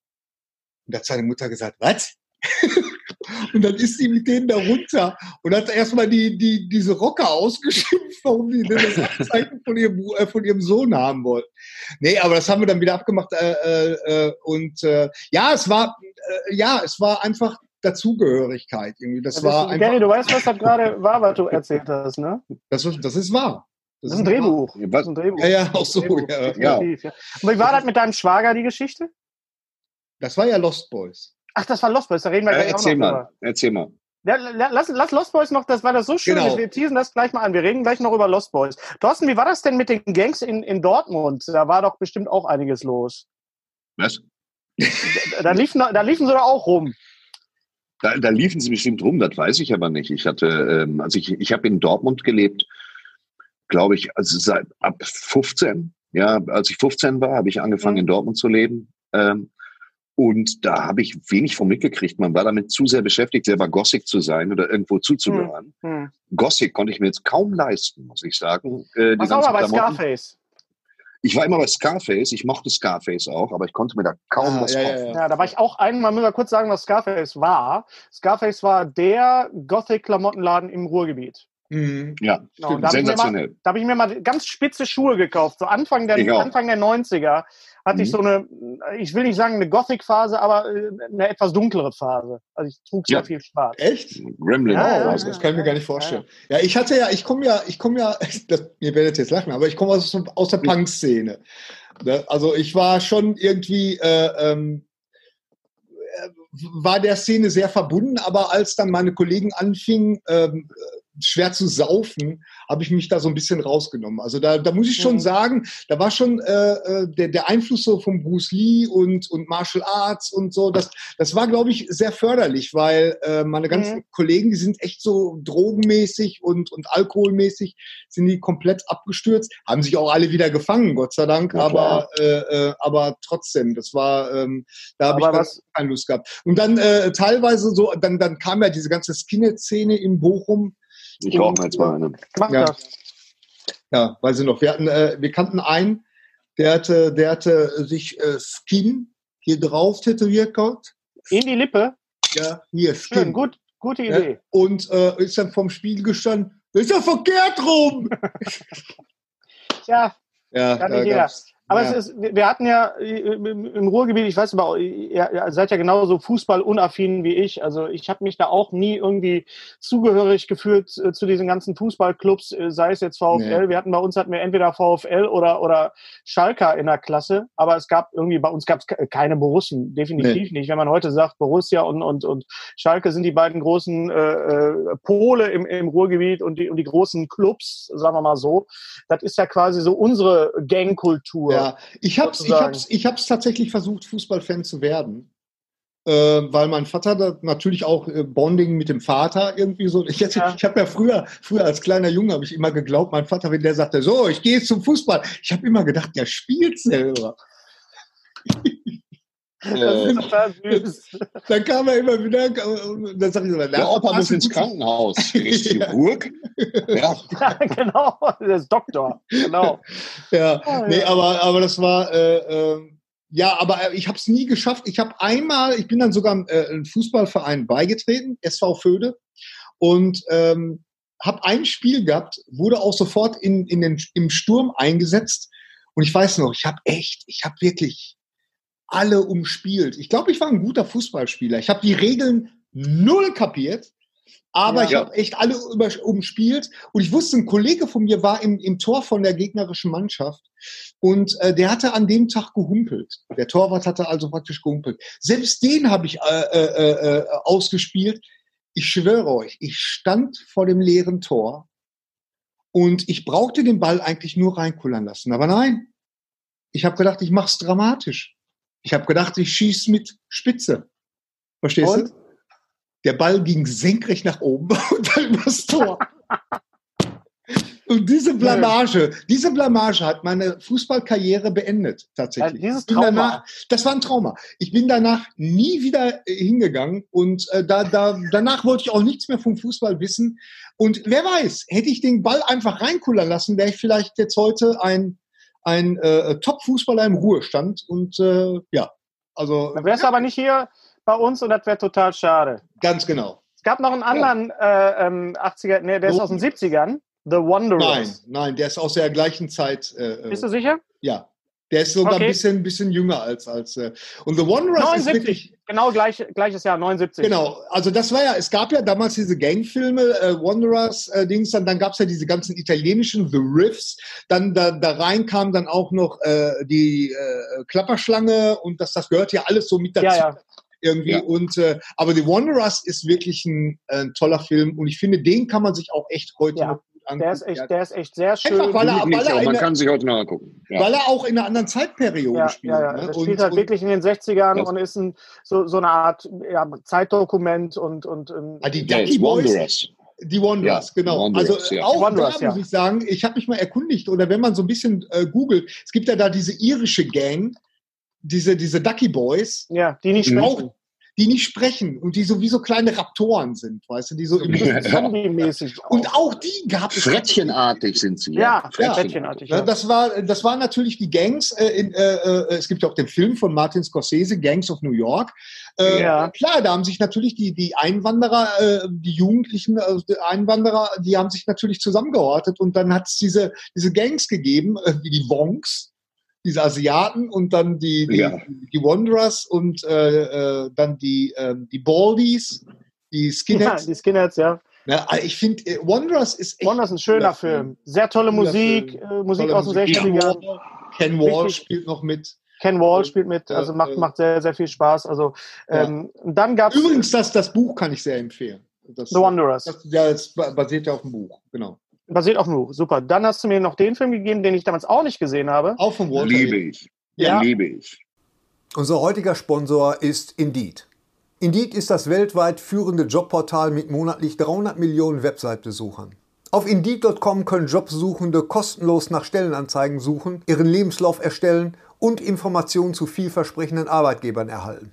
Und da hat seine Mutter gesagt, was? und dann ist sie mit denen da runter und hat erstmal die, die, diese Rocker ausgeschimpft, warum die denn das Abzeichen von ihrem, äh, von ihrem Sohn haben wollten. Nee, aber das haben wir dann wieder abgemacht. Äh, äh, äh, und äh, ja, es war, äh, ja, es war einfach Dazugehörigkeit irgendwie. Das, Das war ist, Gary, du weißt, was das gerade war, was du erzählt hast, ne? das, ist- das ist wahr. Das ist ein Drehbuch. Das ist ein Drehbuch. Ja, ja, auch so, Drehbuch, ja. ja. Und wie war das mit deinem Schwager, die Geschichte? Das war ja Lost Boys. Ach, das war Lost Boys, da reden wir Äh, gleich auch noch erzähl drüber. mal, erzähl mal. Ja, la- lass, lass Lost Boys noch, das war das so schön. Genau. Wir teasen das gleich mal an. Wir reden gleich noch über Lost Boys. Thorsten, wie war das denn mit den Gangs in, in Dortmund? Da war doch bestimmt auch einiges los. Was? Da, da, liefen, da liefen sie doch auch rum. Da, da liefen sie bestimmt rum, das weiß ich aber nicht. Ich hatte, ähm, also ich, ich habe in Dortmund gelebt, glaube ich, also seit ab 15. Ja, als ich 15 war, habe ich angefangen Mhm. in Dortmund zu leben. Ähm, und da habe ich wenig von mitgekriegt. Man war damit zu sehr beschäftigt, selber Gothic zu sein oder irgendwo zuzugehören. Hm. Gothic konnte ich mir jetzt kaum leisten, muss ich sagen. Äh, die Was mal bei. Scarface. Ich war immer bei Scarface, ich mochte Scarface auch, aber ich konnte mir da kaum Ah, was ja, kaufen. ja. Ja, da war ich auch einmal, müssen wir kurz sagen, was Scarface war. Scarface war der Gothic-Klamottenladen im Ruhrgebiet. Mhm. Ja, Genau, und da habe ich, mir mal- sensationell. da hab ich mir mal ganz spitze Schuhe gekauft. So Anfang der, Ich. Anfang der 90er hatte ich Mhm. so eine, ich will nicht sagen eine Gothic-Phase, aber äh, eine etwas dunklere Phase. Also ich trug sehr Ja. viel schwarz. Echt? Gremlin. Ja, ja, also. das kann ich mir gar nicht vorstellen. Ja, ich hatte ja, ich komme ja, ich komme ja, das, ihr werdet jetzt lachen, aber ich komme aus, aus der Punk-Szene. Ne? Also ich war schon irgendwie, äh, ähm, äh, war der Szene sehr verbunden, aber als dann meine Kollegen anfingen, ähm, schwer zu saufen, habe ich mich da so ein bisschen rausgenommen. Also da, da muss ich schon Mhm. sagen, da war schon äh, äh, der, der Einfluss so von Bruce Lee und, und Martial Arts und so, das, das war, glaube ich, sehr förderlich, weil äh, meine ganzen Mhm. Kollegen, die sind echt so drogenmäßig und, und alkoholmäßig, sind die komplett abgestürzt, haben sich auch alle wieder gefangen, Gott sei Dank, Ja, aber, äh, äh, aber trotzdem, das war, ähm, da habe ich was- keine Lust gehabt. Und dann äh, teilweise so, dann, dann kam ja diese ganze Skinhead-Szene in Bochum. Ich rauche mir jetzt mal eine. Mach Ja. das. Ja, weiß ich noch. Wir hatten, äh, wir kannten einen, der hatte, der hatte sich äh, Skin hier drauf tätowiert gehabt. In die Lippe? Ja, hier Skin. Schön, gut, gute Idee. Ja, und äh, ist dann vom Spiegel gestanden, ist ja verkehrt rum. ja, ja, kann nicht jeder. gab's- Aber ja. es ist, wir hatten ja äh, im Ruhrgebiet, ich weiß aber, ihr seid ja genauso fußballunaffin wie ich. Also ich habe mich da auch nie irgendwie zugehörig gefühlt äh, zu diesen ganzen Fußballclubs, äh, sei es jetzt VfL. Nee. Wir hatten bei uns hatten wir entweder VfL oder oder Schalker in der Klasse, aber es gab irgendwie bei uns gab es keine Borussen, definitiv nicht. Wenn man heute sagt Borussia und und und Schalke sind die beiden großen äh, Pole im, im Ruhrgebiet und die und die großen Clubs, sagen wir mal so, das ist ja quasi so unsere Gangkultur. Ja, ich hab's, ich sozusagen. hab's, ich hab's tatsächlich versucht, Fußballfan zu werden. Äh, weil mein Vater da natürlich auch äh, Bonding mit dem Vater irgendwie so. Ich, Ja. ich habe ja früher, früher als kleiner Junge habe ich immer geglaubt, mein Vater, wenn der sagte, so, ich gehe zum Fußball, ich habe immer gedacht, der spielt selber. Das ist total süß. Dann kam er immer wieder und dann sag ich so, na, der Opa muss ins Krankenhaus. Ist Ja. Chirurg? Ja. Ja, genau, der ist Doktor. Genau. Ja, Ah, nee, ja. aber, aber das war, äh, äh, ja, aber äh, ich habe es nie geschafft. Ich habe einmal, ich bin dann sogar äh, einem Fußballverein beigetreten, SV Föde, und ähm, habe ein Spiel gehabt, wurde auch sofort in, in den, im Sturm eingesetzt. Und ich weiß noch, ich habe echt, ich habe wirklich alle umspielt. Ich glaube, ich war ein guter Fußballspieler. Ich habe die Regeln null kapiert, aber Ja. ich habe echt alle über, umspielt. Und ich wusste, ein Kollege von mir war im, im Tor von der gegnerischen Mannschaft und äh, der hatte an dem Tag gehumpelt. Der Torwart hatte also praktisch gehumpelt. Selbst den habe ich äh, äh, äh, ausgespielt. Ich schwöre euch, ich stand vor dem leeren Tor und ich brauchte den Ball eigentlich nur reinkullern lassen. Aber nein, ich habe gedacht, ich mache es dramatisch. Ich habe gedacht, ich schieß mit Spitze. Verstehst Und? du? Der Ball ging senkrecht nach oben und dann übers Tor. Und diese Blamage, diese Blamage hat meine Fußballkarriere beendet, tatsächlich. Ja, dieses Trauma. Danach, das war ein Trauma. Ich bin danach nie wieder äh, hingegangen und äh, da, da, danach wollte ich auch nichts mehr vom Fußball wissen. Und wer weiß, hätte ich den Ball einfach reinkullern lassen, wäre ich vielleicht jetzt heute ein, ein äh, Top-Fußballer im Ruhestand. Und äh, ja, also Dann wärst du aber nicht hier bei uns und das wäre total schade. ganz genau. Es gab noch einen anderen äh, ähm, 80er, nee, der ist Oh. aus den 70ern, The Nein, Wanderers. nein, der ist aus der gleichen Zeit. Äh, Bist äh, du sicher? ja, der ist sogar Okay. ein bisschen, bisschen jünger als als. Äh, und The Wanderers ist wirklich 79, genau gleich, gleiches Jahr, 79. Genau, also das war ja, es gab ja damals diese Gangfilme, äh, Wanderers, äh, Dings, dann, dann gab's ja diese ganzen italienischen, The Riffs, dann da, da rein kam dann auch noch äh, die äh, Klapperschlange und das, das gehört ja alles so mit dazu. Ja, ja. Irgendwie. Ja. Und äh, aber The Wanderers ist wirklich ein, ein toller Film und ich finde, den kann man sich auch echt heute Ja, noch angucken. Der ist echt, der ist echt sehr schön. Einfach weil er, weil, er man kann sich heute noch angucken. Ja. weil er auch in einer anderen Zeitperiode ja, spielt. ja, ja. ne? Und- spielt halt und- wirklich in den 60ern Das- und ist ein, so, so eine Art ja, Zeitdokument und, und ähm, Ah, die Ducky Wanderers. Die Wanderers, Ja, genau. Wanderers, also äh, ja. auch Wanderers, da muss ja. ich sagen, ich habe mich mal erkundigt oder wenn man so ein bisschen äh, googelt, es gibt ja da diese irische Gang, diese diese Ducky Boys, ja, die nicht Mhm. sprechen. auch die nicht sprechen und die so wie so kleine Raptoren sind, weißt du, die so. Zombie-mäßig. und auch die gab es Frettchenartig sind sie. Ja, Ja. Frettchenartig. Ja, Ja. das war das waren natürlich die Gangs. Äh, in, äh, äh, es gibt ja auch den Film von Martin Scorsese, Gangs of New York. Äh, Ja. Klar, da haben sich natürlich die die Einwanderer, äh, die Jugendlichen, also die Einwanderer, die haben sich natürlich zusammengehortet und dann hat es diese diese Gangs gegeben, äh, wie die Wonks, diese Asiaten und dann die die, Ja. die Wanderers und äh, äh, dann die äh, die Baldies, die ja, Skinheads. die Skinheads, ja. Ja, ich finde, äh, Wanderers ist echt Wonders ist ein schöner cooler Film. Sehr tolle Musik, Film. äh, Musik Tolle aus den Musik. 60ern. Ken Wall Richtig. spielt noch mit. Ken Wall spielt mit, Ja, also macht, äh, macht sehr, sehr viel Spaß. Also ähm, dann gab es Übrigens, das, das Buch kann ich sehr empfehlen. Das, The Wanderers. Das, ja, das basiert ja auf dem Buch, genau. Basiert auf dem Buch. Super. Dann hast du mir noch den Film gegeben, den ich damals auch nicht gesehen habe. Auch von Walter. Liebe ich. Ja. Liebe ich. Unser heutiger Sponsor ist Indeed. Indeed ist das weltweit führende Jobportal mit monatlich 300 Millionen Website-Besuchern. Auf Indeed.com können Jobsuchende kostenlos nach Stellenanzeigen suchen, ihren Lebenslauf erstellen und Informationen zu vielversprechenden Arbeitgebern erhalten.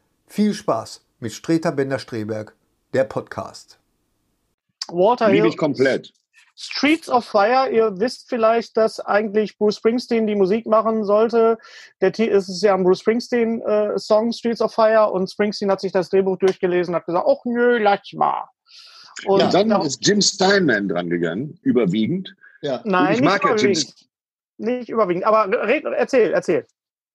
viel Spaß mit Streter Bender-Streberg, der Podcast. Walter Liebe Hill, ich komplett. Streets of Fire, ihr wisst vielleicht, dass eigentlich Bruce Springsteen die Musik machen sollte. Der T es ist ja ein Bruce Springsteen äh, Song Streets of Fire und Springsteen hat sich das Drehbuch durchgelesen und hat gesagt, ach nö, lass mal. Und Ja, dann ja, ist Jim Steinman dran gegangen, überwiegend. Ja. nein, ich nicht mag ja Jim überwiegend. Nicht überwiegend, aber red, erzähl, erzähl.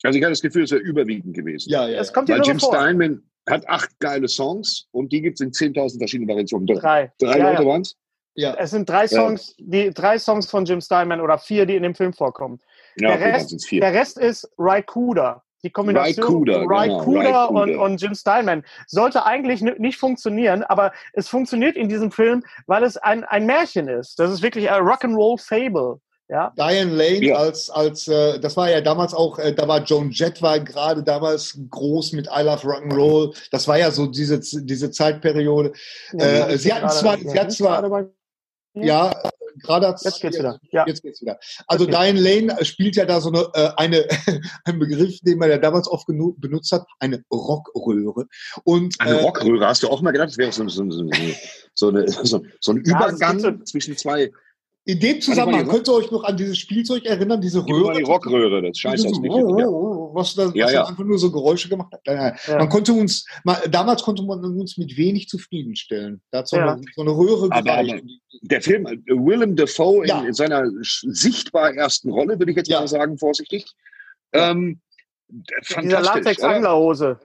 Also ich hatte das Gefühl, es wäre überwiegend gewesen. Ja, ja. Es kommt Weil Jim vor. Steinman hat acht geile Songs und die gibt es in 10.000 verschiedenen Variationen. Drei, Drei. Drei Ja, Leute ja. waren es? ja. Es sind drei Songs, die drei Songs von Jim Steinman oder vier, die in dem Film vorkommen. Ja, Der Rest- vier. Der Rest ist Raikuda. Die Kombination Raikuda, genau, Raikuda und, Raikuda. und Jim Steinman sollte eigentlich nicht funktionieren, aber es funktioniert in diesem Film, weil es ein, ein Märchen ist. Das ist wirklich ein Rock'n'Roll Fable. Ja, Diane Lane Ja. als, als äh, das war ja damals auch, äh, da war Joan Jett war gerade damals groß mit I Love Rock'n'Roll. Das war ja so diese, diese Zeitperiode. Äh, sie hatten zwar- sie hat zwar- Ja, gerade Jetzt geht's wieder. Ja. Jetzt geht's wieder. Also Okay. Diane Lane spielt ja da so eine, äh, eine ein Begriff, den man ja damals oft genu- benutzt hat, eine Rockröhre. Und Eine äh, Rockröhre, hast du auch mal gedacht, das wäre so, so, so, so, eine, so, so ein Ja, Übergang so- zwischen zwei. In dem Zusammenhang könnt ihr euch noch an dieses Spielzeug erinnern, diese Röhre. die Rockröhre, das scheiße aus so, nicht. Ja. was da, was Ja, einfach nur so Geräusche gemacht hat. Nein, nein. Ja. Man konnte uns, ma- damals konnte man uns mit wenig zufriedenstellen. Da hat so, Ja. eine, so eine Röhre Aber- gereicht. Der Film, Willem Dafoe in, Ja. in seiner sichtbar ersten Rolle, würde ich jetzt Ja. mal sagen, vorsichtig. Ähm, In dieser oder? Latex-Anglerhose.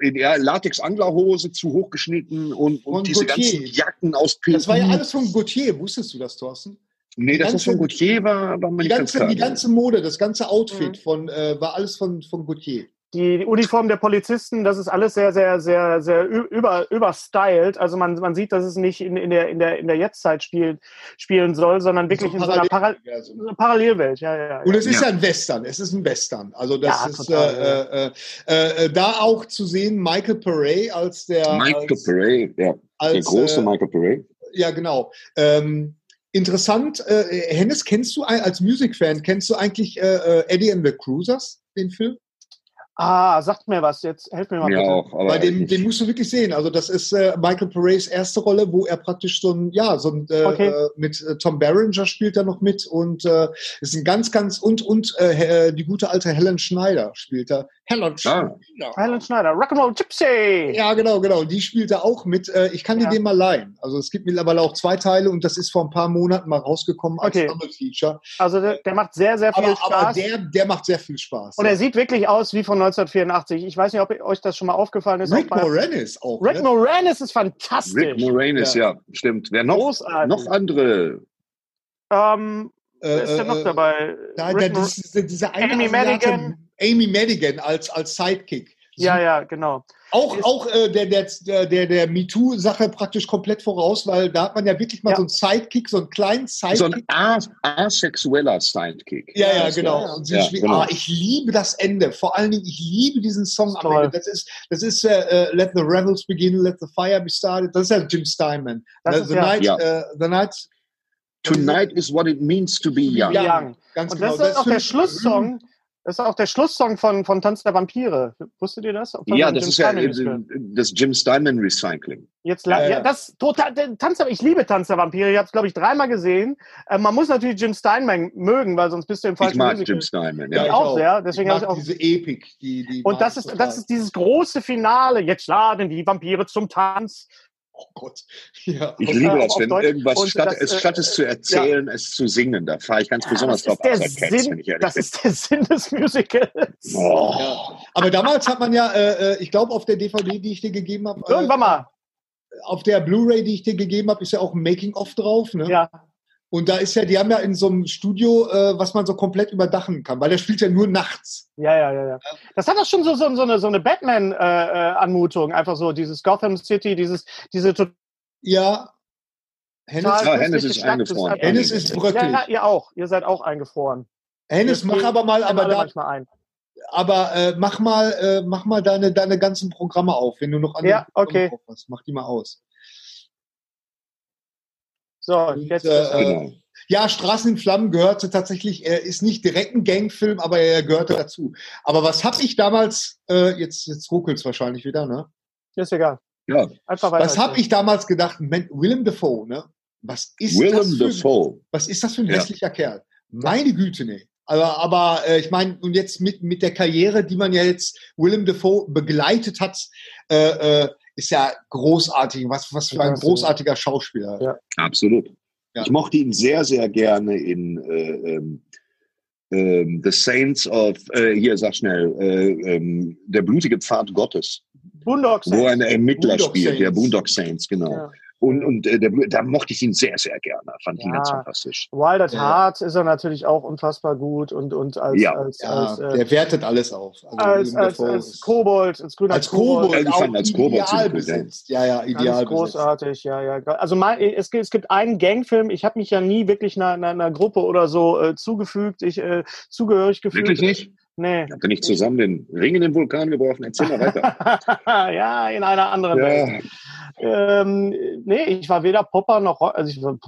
in der Latex-Anglerhose zu hochgeschnitten und, Von und diese Gautier. ganzen Jacken aus PU. das war ja alles von Gautier, wusstest du das, Thorsten? Nee, das ist ganze- von Gautier, war, war mir Die nicht ganz ganze, klar. die ganze Mode, das ganze Outfit Mhm. von, äh, war alles von, von Gautier. Die, die Uniform der Polizisten, das ist alles sehr, sehr, sehr, sehr über, überstylt. Also man, man sieht, dass es nicht in, in der, in der, in der Jetztzeit spielen, spielen soll, sondern wirklich in so einer Para Parallel- so Parallelwelt. Ja, ja, ja. Und es ist Ja. ja. ein Western, es ist ein Western. Also das Ja, ist total, äh, äh, äh, da auch zu sehen, Michael Pere als der Michael als, Pere, ja, als, der große äh, Michael Pere. Ja, genau. Ähm, interessant, äh, Hennes, kennst du als Music-Fan, kennst du eigentlich äh, äh, Eddie and the Cruisers, den Film? Ah, sagt mir was. Jetzt helf mir mal Ja, bitte. auch. Aber Bei dem, ich- den musst du wirklich sehen. Also das ist äh, Michael Pere's erste Rolle, wo er praktisch so ein, ja, so ein, äh, Okay. äh, mit äh, Tom Berenger spielt er noch mit und äh, ist ein ganz, ganz und und äh, äh, die gute alte Helen Schneider spielt er. Helen. Schneider. Helen Schneider, Rock'n'Roll Gypsy. Ja, genau, genau. Die spielt er auch mit. Äh, ich kann dir Ja. den mal leihen. Also es gibt mittlerweile auch zwei Teile und das ist vor ein paar Monaten mal rausgekommen als Okay. Double Feature. Also der, der macht sehr, sehr viel Aber, Spaß. aber der, der macht sehr viel Spaß. und er sieht wirklich aus wie von 1984. Ich weiß nicht, ob euch das schon mal aufgefallen ist. Rick Moranis auch. Rick ne? Moranis ist fantastisch. Rick Moranis, ja. stimmt. Wer noch? Großartig. Noch andere. Ähm, wer ist denn noch äh, dabei? Da, Rick da, das ist dieser eine Amy Asiate- Madigan. Amy Madigan als, als Sidekick. ja, ja, genau. Auch, Ist- auch äh, der, der, der, der, MeToo-Sache praktisch komplett voraus, weil da hat man ja wirklich mal Ja. so einen Sidekick, so einen kleinen So ein Sidekick. as asexueller Sidekick. ja, ja, genau. Und sie Ja, spielt, genau. ah, ich liebe das Ende. Vor allen Dingen, ich liebe diesen Song am. Ende. Das ist, das ist äh, äh, Let the Rebels Begin, Let the Fire Be Started. Das ist ja Jim Steinman. Das the, ist the, ja- night, Ja. äh, the Night. Tonight is what it means to be young. Young. Ganz Und genau. das ist auch der Schlusssong. Das ist auch der Schlusssong von, von Tanz der Vampire. Wusstet ihr das? Ja, das Jim ist ja Steinman gespielt? das Jim Steinman Recycling. Jetzt, Ja, ja, ja. das total, Tanz ich liebe Tanz der Vampire. Ich habe es, glaube ich, dreimal gesehen. Äh, man muss natürlich Jim Steinman mögen, weil sonst bist du im Ich falschen mag Musical. Jim Steinman, Ja, Ich ja. auch sehr, deswegen ich mag ich auch- diese Epik. Die, die Und das ich ist, das ist dieses große Finale. Jetzt laden die Vampire zum Tanz. Oh Gott. Ja. Ich liebe das, wenn Deutsch. irgendwas, Und statt, das, es, äh, statt es zu erzählen, es zu singen, da fahre ich ganz besonders drauf ab, das ist der Sinn des Musicals. Oh. Ja. Aber damals hat man ja, äh, äh, ich glaube, auf der DVD, die ich dir gegeben habe, äh, Irgendwann mal. auf der Blu-ray, die ich dir gegeben habe, ist ja auch ein Making-of drauf. Ne? Ja. Und da ist ja, die haben ja in so einem Studio, äh, was man so komplett überdachen kann, weil der spielt ja nur nachts. Ja, ja, ja, ja. Das hat doch schon so, so, so eine, so eine Batman-Anmutung. Einfach so dieses Gotham City, dieses, diese total Ja. Hennes, Ja, Hennes ist eingefroren. Hennes ist Ja, bröckelig. ja, ihr auch. Ihr seid auch eingefroren. Hennes, mach aber mal, aber da, manchmal ein. aber äh, mach mal, äh, mach mal deine, deine ganzen Programme auf, wenn du noch andere Ja, Programme okay. drauf hast. Mach die mal aus. So, Und, jetzt. äh, Genau. Ja, Straßen in Flammen gehörte tatsächlich, er ist nicht direkt ein Gangfilm, aber er gehörte dazu. Aber was habe ich damals, äh, jetzt, jetzt ruckelt's wahrscheinlich wieder, ne? ist egal. Ja, Einfach weiter. Was habe ich damals gedacht? Men- Willem Dafoe, ne? Was ist das Willem für, Dafoe. Was ist das für ein Ja. hässlicher Kerl? Meine Güte, nee. Aber, aber äh, ich meine, und jetzt mit, mit der Karriere, die man ja jetzt Willem Dafoe begleitet hat, äh, äh, ist ja großartig. Was, was für ein großartiger Schauspieler. Ja. Absolut. Ja. Ich mochte ihn sehr, sehr gerne in äh, ähm, The Saints of, äh, hier sag schnell, äh, ähm, der blutige Pfad Gottes, Boondock wo er einen Ermittler Boondock spielt, der Saints. Boondock Saints, genau. Ja. Und, und äh, der, Blu- da mochte ich ihn sehr, sehr gerne. Fand ihn Ja. ganz fantastisch. Wild at Ja. Heart ist er natürlich auch unfassbar gut und, und als, Ja. als, Ja, als, äh, der wertet alles auf. Also als, als, als Kobold, als grüner als Kobold, Ja, ich auch fand als Kobold ideal besetzt. Ja, ja, Ganz ideal besetzt. großartig, ja, ja. Also mein, es, gibt, es gibt einen Gangfilm, ich habe mich ja nie wirklich einer, einer, einer Gruppe oder so äh, zugefügt, ich äh, zugehörig gefühlt. Wirklich nicht? Nee. Habt ihr nicht zusammen den Ring in den Vulkan geworfen? Erzähl mal weiter. ja, in einer anderen Welt. ja. Ähm, nee, ich war weder Popper noch also ich war,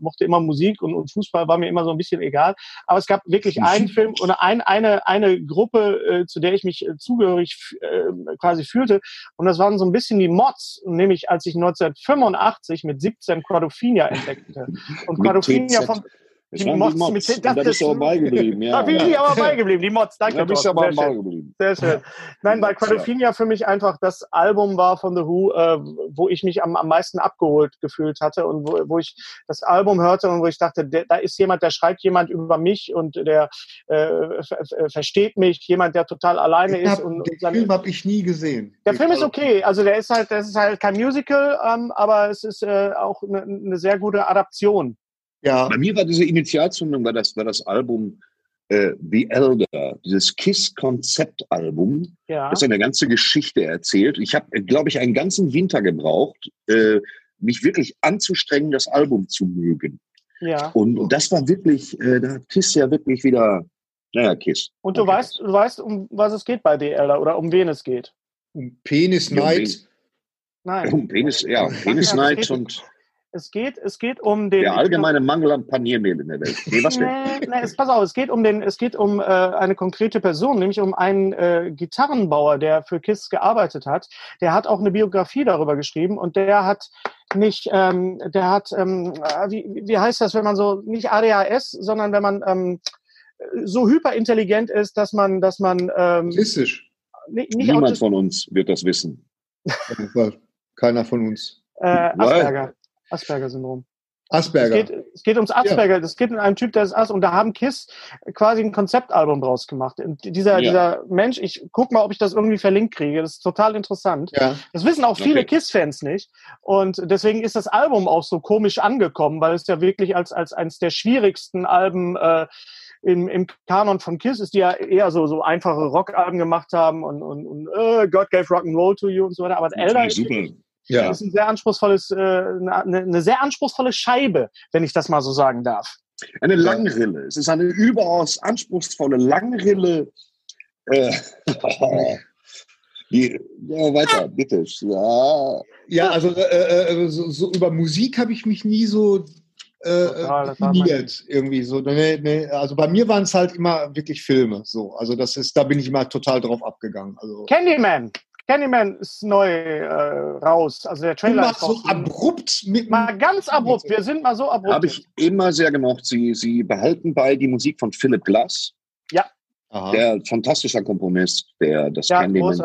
mochte immer Musik und, und Fußball war mir immer so ein bisschen egal. Aber es gab wirklich einen Film oder ein, eine, eine Gruppe, äh, zu der ich mich äh, zugehörig äh, quasi fühlte. Und das waren so ein bisschen die Mods, nämlich als ich 1985 mit 17 Quadrophenia entdeckte. Und Quadrophenia von Das die Mods die Mods. mit- Und das ist auch beigeblieben. Ja, da bin ich aber beigeblieben, die Mods, danke. Da bist du aber beigeblieben. Sehr schön. Nein, weil Quadrophenia für mich einfach das Album war von The Who, äh, wo ich mich am, am meisten abgeholt gefühlt hatte und wo, wo ich das Album hörte und wo ich dachte, der, da ist jemand, der schreibt jemand über mich und der äh, ver- ver- versteht mich, jemand, der total alleine Ich ist. hab, Und, den und sein- Film habe ich nie gesehen. der Film ist okay, also der ist halt, das ist halt kein Musical, ähm, aber es ist äh, auch eine ne sehr gute Adaption. Ja, Bei mir war diese Initialzündung, war das, war das Album äh, The Elder, dieses KISS-Konzeptalbum, Ja. das eine ganze Geschichte erzählt. Ich habe, glaube ich, einen ganzen Winter gebraucht, äh, mich wirklich anzustrengen, das Album zu mögen. ja. Und, und das war wirklich, äh, da hat KISS ja wirklich wieder, naja, KISS. Und du Okay. weißt, du weißt, um was es geht bei DL oder um wen es geht. um Penis Night. Nein. Um Penis, ja, Penis Night und Es geht, es geht um den. der allgemeine Mangel an Paniermehl in der Welt. Nee, was? Nee, nee, es, pass auf, es geht um den, es geht um äh, eine konkrete Person, nämlich um einen äh, Gitarrenbauer, der für KISS gearbeitet hat. Der hat auch eine Biografie darüber geschrieben und der hat nicht, ähm, der hat, ähm, äh, wie, wie heißt das, wenn man so nicht ADHS, sondern wenn man ähm, so hyperintelligent ist, dass man, dass man ähm, Autistisch. nicht, nicht Niemand autistisch, von uns wird das wissen. Keiner von uns. äh, Asperger, Asperger-Syndrom. Es Asperger. geht, es geht ums Asperger. Es geht um einen Typ, der ist As und da haben Kiss quasi ein Konzeptalbum draus gemacht. Und dieser, Ja. dieser Mensch, ich guck mal, ob ich das irgendwie verlinkt kriege. Das ist total interessant. ja. Das wissen auch viele Okay. Kiss-Fans nicht. Und deswegen ist das Album auch so komisch angekommen, weil es ja wirklich als, als eines der schwierigsten Alben äh, im, im Kanon von Kiss ist, die ja eher so, so einfache Rockalben gemacht haben und, und, und äh, God gave rock and roll to you und so weiter. Aber Elder ist, super. Ja. ist ein sehr anspruchsvolles, äh, eine, eine sehr anspruchsvolle Scheibe, wenn ich das mal so sagen darf. Eine Langrille. Es ist eine überaus anspruchsvolle Langrille. Äh, die, ja, weiter, bitte. Ja, Ja, also äh, äh, so, so über Musik habe ich mich nie so äh, Total, das definiert irgendwie so. Nee, nee, also bei mir waren es halt immer wirklich Filme. So, also das ist, da bin ich immer total drauf abgegangen. Also Candyman. Candyman ist neu äh, raus. Also der Trailer ist so raus. abrupt mit Mal ganz abrupt. Wir sind mal so abrupt. habe ich immer sehr gemocht. Sie, sie behalten bei die Musik von Philip Glass, Aha. der ein fantastischer Komponist, der das Ja, Candyman.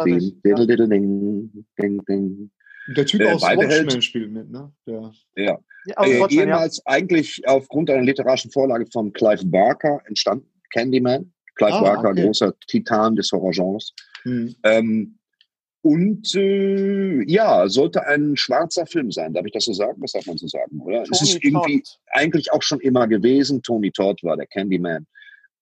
Diddle, diddle, ding, ding, ding. Der Typ Äh, aus beide Watchmen spielt mit, ne? Der, Ja. Ja, Äh, Watchmen, ja. ehemals eigentlich aufgrund einer literarischen Vorlage von Clive Barker entstanden, Candyman. Clive Ah, Barker, okay. großer Titan des Horrorgenres. hm. Ähm, und äh, ja, sollte ein schwarzer Film sein. Darf ich das so sagen? Was darf man so sagen, oder? es ist Tony irgendwie Todd. eigentlich auch schon immer gewesen. Tony Todd war der Candyman.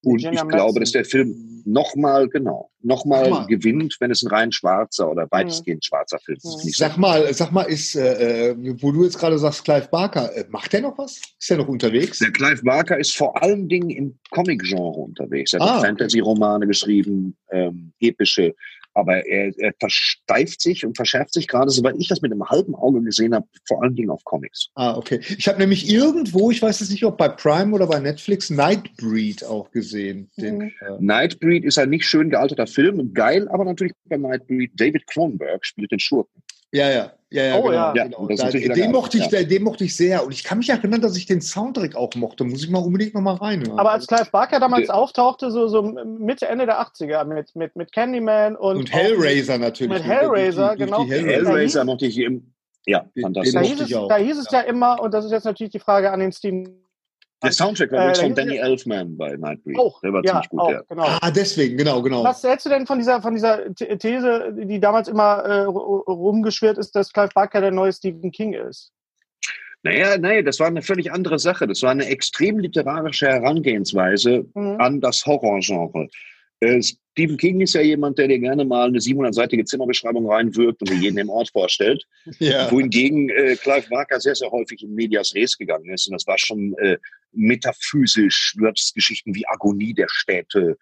Und Virginia ich glaube, Madsen. dass der Film nochmal, genau, nochmal Nochmal. gewinnt, wenn es ein rein schwarzer oder weitestgehend schwarzer Film ist. Mhm. Nicht so Sag mal, sag mal, ist, äh, äh, wo du jetzt gerade sagst, Clive Barker, äh, macht der noch was? Ist der noch unterwegs? Der Clive Barker ist vor allen Dingen im Comic-Genre unterwegs. Er hat Ah. Fantasy-Romane geschrieben, ähm, epische. Aber er, er versteift sich und verschärft sich gerade, soweit ich das mit einem halben Auge gesehen habe, vor allen Dingen auf Comics. Ah, okay. Ich habe nämlich irgendwo, ich weiß jetzt nicht, ob bei Prime oder bei Netflix, Nightbreed auch gesehen. Den, Mhm. äh, Nightbreed ist ein nicht schön gealterter Film, geil, aber natürlich bei Nightbreed. David Cronenberg spielt den Schurken. ja, ja, ja, ja, Oh, genau. ja. Ja, genau. Da, den, mochte ich, ja. den mochte ich sehr. Und ich kann mich erinnern, dass ich den Soundtrack auch mochte. Muss ich mal unbedingt noch mal reinhören. Aber als Clive Barker damals Der- auftauchte, so, so Mitte, Ende der 80er, mit, mit, mit Candyman und, und Hellraiser natürlich. mit Hellraiser, genau. die Hellraiser. Hellraiser mochte ich im, ja, fantastisch. Da hieß, es, da hieß es ja. immer, und das ist jetzt natürlich die Frage an den Steven Der Soundtrack war Äh, übrigens da von Danny Elfman bei Nightbreed. auch. Der war ja, ziemlich gut, auch, ja. genau. Ah, deswegen, genau, genau. Was hältst du denn von dieser, von dieser The- These, die damals immer äh, ru- rumgeschwirrt ist, dass Clive Barker der neue Stephen King ist? Naja, nee, das war eine völlig andere Sache. Das war eine extrem literarische Herangehensweise Mhm. an das Horrorgenre. Äh, Stephen King ist ja jemand, der dir gerne mal eine 700-seitige Zimmerbeschreibung reinwirkt und dir jeden im Ort vorstellt. Ja. Wohingegen äh, Clive Barker sehr, sehr häufig in Medias Res gegangen ist. Und das war schon äh, metaphysisch. Du hattest Geschichten wie Agonie der Städte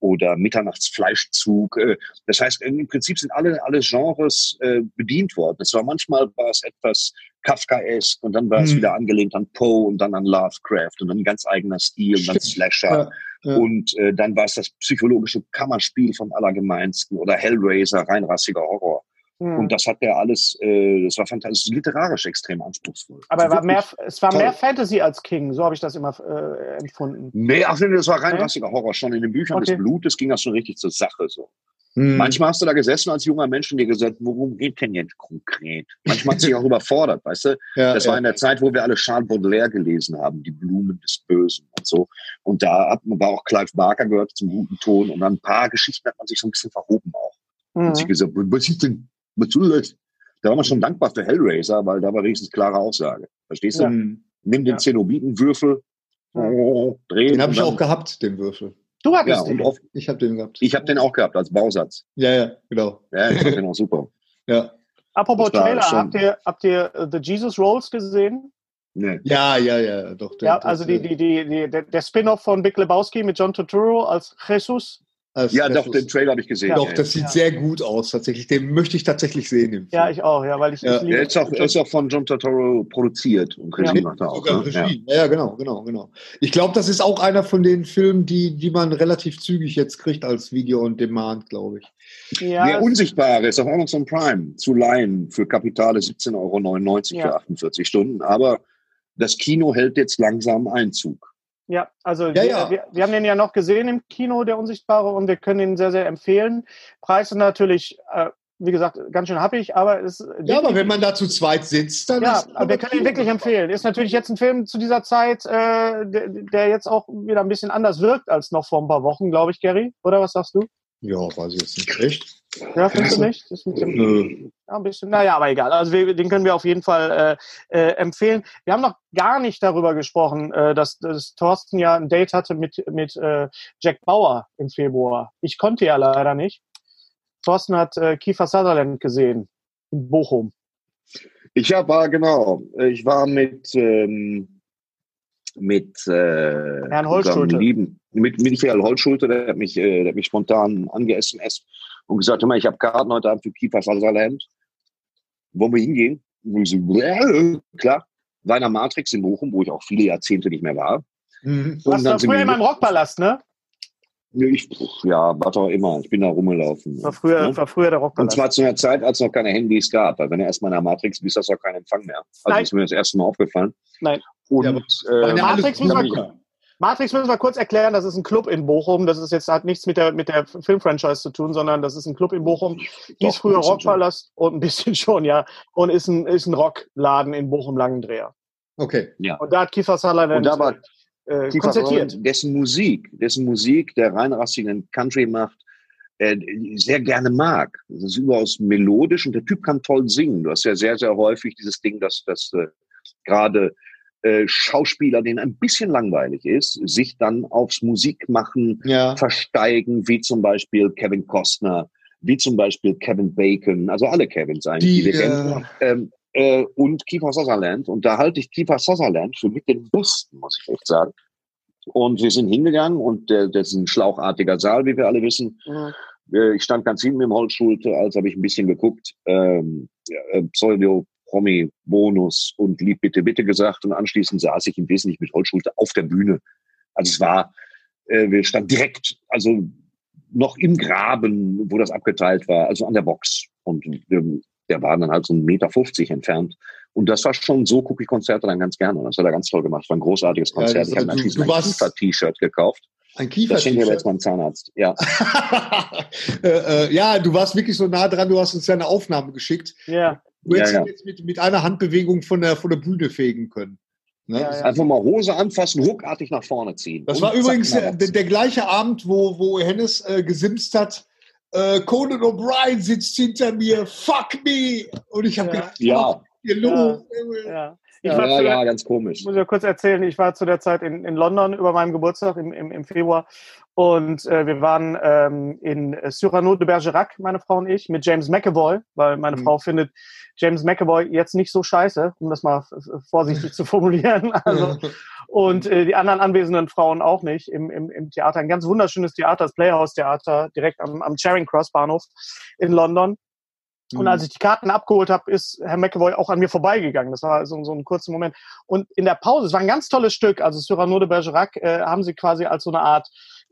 oder Mitternachtsfleischzug. Äh, das heißt, im Prinzip sind alle, alle Genres äh, bedient worden. Es war manchmal war es etwas Kafkaesk und dann war es Hm. wieder angelehnt an Poe und dann an Lovecraft und dann ein ganz eigener Stil und dann Stimmt. Slasher. Ja, ja. Und äh, dann war es das psychologische Kammerspiel vom Allergemeinsten oder Hellraiser, reinrassiger Horror. Mhm. Und das hat der alles, äh, das war fantastisch, literarisch extrem anspruchsvoll. Aber er war Also mehr, es war toll. mehr Fantasy als King, so habe ich das immer äh, empfunden. Nee, ach nee, das war reinrassiger Horror. Schon in den Büchern Okay. des Blutes ging das schon richtig zur Sache. So. Hm. Manchmal hast du da gesessen als junger Mensch und dir gesagt, worum geht denn jetzt konkret? Manchmal hat sich auch überfordert, weißt du? ja, Das ja. war in der Zeit, wo wir alle Charles Baudelaire gelesen haben, die Blumen des Bösen und so. Und da hat man war auch Clive Barker gehört zum guten Ton und an ein paar Geschichten hat man sich so ein bisschen verhoben auch. Mhm. Und sich gesagt, was ist denn, was soll das? Da war man schon dankbar für Hellraiser, weil da war wenigstens klare Aussage. Verstehst du? Ja. Hm. Nimm den Ja. Zenobitenwürfel, oh, dreh Den habe ich auch dann- gehabt, den Würfel. Du Ja, hattest und den. auf, Ich habe den gehabt. ich habe den auch gehabt als Bausatz. Ja, ja, genau. Ja, ich fand den auch super. Ja, Apropos Trailer, schon- habt ihr, habt ihr äh, The Jesus Rolls gesehen? Nee. ja, ja, ja doch. Ja, das, also die, äh, die, die, die, der, der Spin-off von Big Lebowski mit John Turturro als Jesus. Als- Ja, doch, den Trailer habe ich gesehen. Doch, ja, das sieht Ja. sehr gut aus, tatsächlich. Den möchte ich tatsächlich sehen. Im Ja, ich auch, ja, weil ich, Ja. ich liebe Der ist auch, er ist auch von John Turturro produziert und Regie Ja. macht er auch. Sogar Ne? Ja. Regie. Ja. ja, genau, genau, genau. Ich glaube, das ist auch einer von den Filmen, die, die man relativ zügig jetzt kriegt als Video on Demand, glaube ich. Ja, Der Unsichtbare ist auf Amazon Prime zu leihen für Kapitale 17,99 Euro Ja. für 48 Stunden. Aber das Kino hält jetzt langsam Einzug. Ja, also Ja, wir, ja. Wir, wir haben den ja noch gesehen im Kino, der Unsichtbare, und wir können ihn sehr, sehr empfehlen. Preis ist natürlich, äh, wie gesagt, ganz schön happig, aber es Ja, aber wenn man da zu zweit sitzt, dann Ja, ist aber wir können ihn wirklich empfehlen. Ist natürlich jetzt ein Film zu dieser Zeit, äh, der, der jetzt auch wieder ein bisschen anders wirkt als noch vor ein paar Wochen, glaube ich, Gary. Oder was sagst du? Ja, weiß ich jetzt nicht. Echt? Ja, findest du nicht? Das mit dem, Nö. ja, ein bisschen, naja, aber egal. Also wir, den können wir auf jeden Fall äh, äh, empfehlen. Wir haben noch gar nicht darüber gesprochen, äh, dass, dass Thorsten ja ein Date hatte mit, mit äh, Jack Bauer im Februar. Ich konnte ja leider nicht. Thorsten hat äh, Kiefer Sutherland gesehen in Bochum. Ich hab, war genau. Ich war mit ähm, mit äh, Herrn Holtschulte. lieben mit Michael Holtschulte, der hat mich, äh, der hat mich spontan ange-SMS und gesagt, hör mal, ich habe Karten heute Abend für Kiefer Sutherland. Wollen wir hingehen? Und ich so, "Ja, klar. War in der Matrix in Bochum, wo ich auch viele Jahrzehnte nicht mehr war. Mhm. Du warst früher wir- immer im Rockpalast, ne? Ich, ja, war doch immer. Ich bin da rumgelaufen. War früher, Ne? war früher der Und Rockpalast. zwar zu einer Zeit, als es noch keine Handys gab. Weil wenn du erstmal in der Matrix bist, hast du auch keinen Empfang mehr. Also Nein. ist mir das erste Mal aufgefallen. Nein. Und Ja, aber- äh, Matrix man- Komiker. Matrix müssen wir kurz erklären, das ist ein Club in Bochum. Das ist jetzt hat nichts mit der mit der Filmfranchise zu tun, sondern das ist ein Club in Bochum. Hieß früher Rockpalast und ein bisschen schon, ja. Und ist ein ist ein Rockladen in Bochum Langendreher. Okay. Ja. Und da hat Kiefer Sutherland Und da war äh, Kiefer konzertiert. Sutherland, dessen Musik, dessen Musik der reinrassigen Country macht, äh, sehr gerne mag. Das ist überaus melodisch und der Typ kann toll singen. Du hast ja sehr, sehr häufig dieses Ding, dass, dass äh, gerade äh, Schauspieler, denen ein bisschen langweilig ist, sich dann aufs Musikmachen Ja. versteigen, wie zum Beispiel Kevin Costner, wie zum Beispiel Kevin Bacon, also alle Kevins eigentlich, Die, wir kennen. Ähm, äh, und Kiefer Sutherland. Und da halte ich Kiefer Sutherland für mit den Besten, muss ich echt sagen. Und wir sind hingegangen und äh, das ist ein schlauchartiger Saal, wie wir alle wissen. Mhm. Äh, ich stand ganz hinten im Holzschulte, als habe ich ein bisschen geguckt, ähm, ja, äh, Pseudo, Promi, Bonus und lieb bitte, bitte gesagt. Und anschließend saß ich im Wesentlichen mit Holzschulte auf der Bühne. Also es war, äh, wir standen direkt, also noch im Graben, wo das abgeteilt war, also an der Box. Und ähm, der war dann halt so 1,50 Meter entfernt. Und das war schon, so gucke ich Konzerte dann ganz gerne. Und das hat er ganz toll gemacht. War ein großartiges Ja, Konzert. das- ich habe anschließend ein warst- Kiefer-T-Shirt gekauft. Ein Das schenke ich aber jetzt meinem Zahnarzt. Ja. äh, äh, ja, du warst wirklich so nah dran, du hast uns ja eine Aufnahme geschickt. Ja. Du hättest Ja, ihn jetzt mit, mit einer Handbewegung von der, von der Bühne fegen können. Ne? Ja, ja. Einfach mal Hose anfassen, ruckartig nach vorne ziehen. Das Und war übrigens der, der, gleiche Abend, wo, wo Hennes äh, gesimst hat. Äh, Conan O'Brien sitzt hinter mir, fuck me! Und ich habe Ja. gedacht, Ja. Lob. Ja. Ich Ja, war Ja, ja, ganz komisch. muss ich ja kurz erzählen, ich war zu der Zeit in, in London über meinem Geburtstag im, im, im Februar und äh, wir waren ähm, in Cyrano de Bergerac, meine Frau und ich, mit James McAvoy, weil meine Mhm. Frau findet James McAvoy jetzt nicht so scheiße, um das mal vorsichtig zu formulieren. Also, und äh, die anderen anwesenden Frauen auch nicht im, im, im Theater. Ein ganz wunderschönes Theater, das Playhouse Theater, direkt am, am Charing Cross Bahnhof in London. Und Mhm. als ich die Karten abgeholt habe, ist Herr McAvoy auch an mir vorbeigegangen. Das war so, so ein kurzer Moment. Und in der Pause, es war ein ganz tolles Stück, also Cyrano de Bergerac, äh, haben sie quasi als so eine Art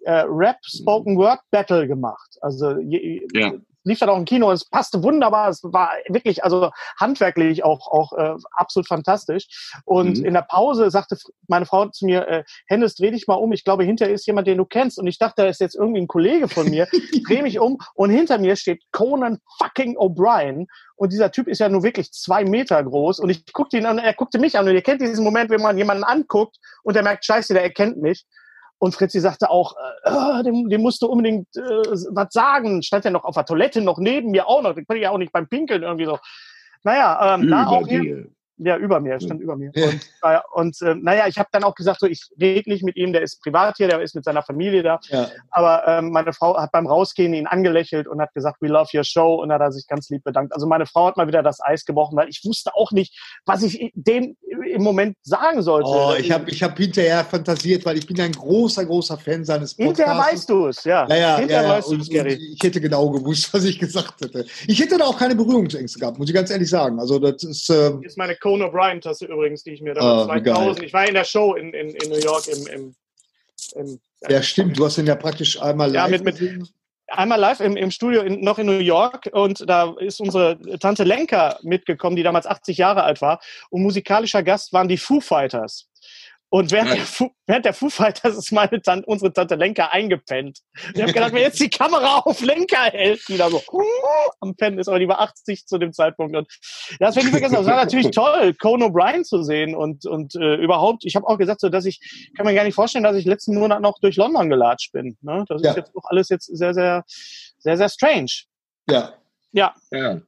äh, Rap-Spoken-Word-Battle gemacht. Also je, Ja. lief dann auch im Kino, es passte wunderbar, es war wirklich, also handwerklich auch, auch äh, absolut fantastisch. Und Mhm. in der Pause sagte meine Frau zu mir, äh, Hennes, dreh dich mal um, ich glaube, hinter ist jemand, den du kennst. Und ich dachte, da ist jetzt irgendwie ein Kollege von mir. dreh mich um und hinter mir steht Conan fucking O'Brien. Und dieser Typ ist ja nur wirklich zwei Meter groß. Und ich guckte ihn an, er guckte mich an. Und ihr kennt diesen Moment, wenn man jemanden anguckt und der merkt, scheiße, der erkennt mich. Und Fritzi sagte auch, äh, äh, dem, dem musst du unbedingt äh, was sagen. Stand ja noch auf der Toilette, noch neben mir auch noch. Den konnte ich ja auch nicht beim Pinkeln irgendwie so. Naja, ähm, da auch hier. Ja, über mir, stand über mir. Und, äh, und äh, naja, ich habe dann auch gesagt, so, ich rede nicht mit ihm, der ist privat hier, der ist mit seiner Familie da. Ja. Aber ähm, meine Frau hat beim Rausgehen ihn angelächelt und hat gesagt, we love your show und hat er sich ganz lieb bedankt. Also meine Frau hat mal wieder das Eis gebrochen, weil ich wusste auch nicht, was ich dem im Moment sagen sollte. Oh, ich habe ich hab hinterher fantasiert, weil ich bin ein großer, großer Fan seines Podcasts. Hinterher weißt du es, ja. Ja, ja, Hinterher ja, weißt du es, Gary. ich hätte genau gewusst, was ich gesagt hätte. Ich hätte da auch keine Berührungsängste gehabt, muss ich ganz ehrlich sagen. Also das ist, ähm, ist meine Conan O'Brien-Tasse übrigens, die ich mir Ah, damals wie geil. 2000, ich war in der Show in, in, in New York im, im, im ja stimmt, du hast ihn ja praktisch einmal Ja, live mit- mit- gesehen. einmal live im, im Studio in, noch in New York und da ist unsere Tante Lenka mitgekommen, die damals 80 Jahre alt war und musikalischer Gast waren die Foo Fighters. Und während, der, Foo, während der Foo Fighters ist meine Tante, unsere Tante Lenka eingepennt. Ich habe gedacht, wenn jetzt die Kamera auf Lenka hält, die da so am Pennen ist, aber die war 80 zu dem Zeitpunkt. Und das werde ich vergessen. Das war natürlich toll, Conan O'Brien zu sehen und, und äh, überhaupt, ich habe auch gesagt, so, dass ich, kann mir gar nicht vorstellen, dass ich letzten Monat noch durch London gelatscht bin. Ne? Das Ja. ist jetzt doch alles jetzt sehr, sehr, sehr, sehr strange. Ja. Ja, Ja.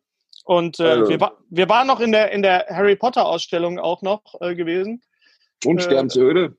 und äh, Also. wir, wa wir waren noch in der, in der Harry Potter Ausstellung auch noch äh, gewesen. Und Äh?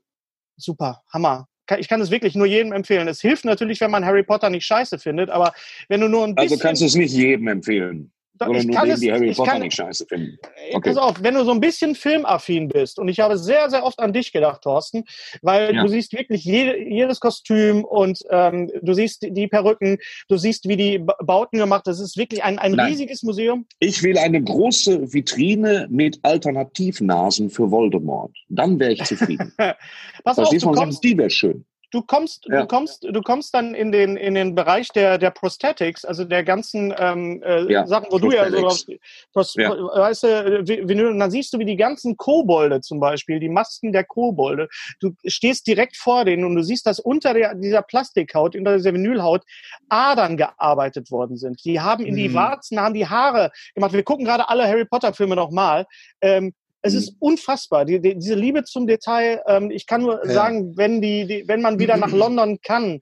Super, Hammer. Ich kann es wirklich nur jedem empfehlen. Es hilft natürlich, wenn man Harry Potter nicht scheiße findet, aber wenn du nur ein bisschen... Also kannst du es nicht jedem empfehlen. Oder ich nur kann denen, es- die Harry Potter kann- nicht scheiße finden. Ey, Okay. Pass auf, wenn du so ein bisschen filmaffin bist, und ich habe sehr, sehr oft an dich gedacht, Thorsten, weil Ja. du siehst wirklich jede, jedes Kostüm und ähm, du siehst die Perücken, du siehst, wie die Ba- Bauten gemacht Das ist wirklich ein, ein Nein. riesiges Museum. Ich will eine große Vitrine mit Alternativnasen für Voldemort. Dann wäre ich zufrieden. Pass auf, du? kommst, Die wäre schön. Du kommst, Ja. du kommst, du kommst dann in den in den Bereich der der Prosthetics, also der ganzen ähm, äh, Ja, Sachen, wo du ja so. Pros, Ja. weißt du, wie- Vinyl, und dann siehst du, wie die ganzen Kobolde zum Beispiel, die Masken der Kobolde, du stehst direkt vor denen und du siehst, dass unter der, dieser Plastikhaut, unter dieser Vinylhaut Adern gearbeitet worden sind. Die haben in die Mhm. Warzen, haben die Haare gemacht. Wir gucken gerade alle Harry Potter Filme nochmal. Ähm, es Mhm. ist unfassbar, die, die, diese Liebe zum Detail. Ähm, ich kann nur Ja. sagen, wenn die, die, wenn man wieder nach London kann,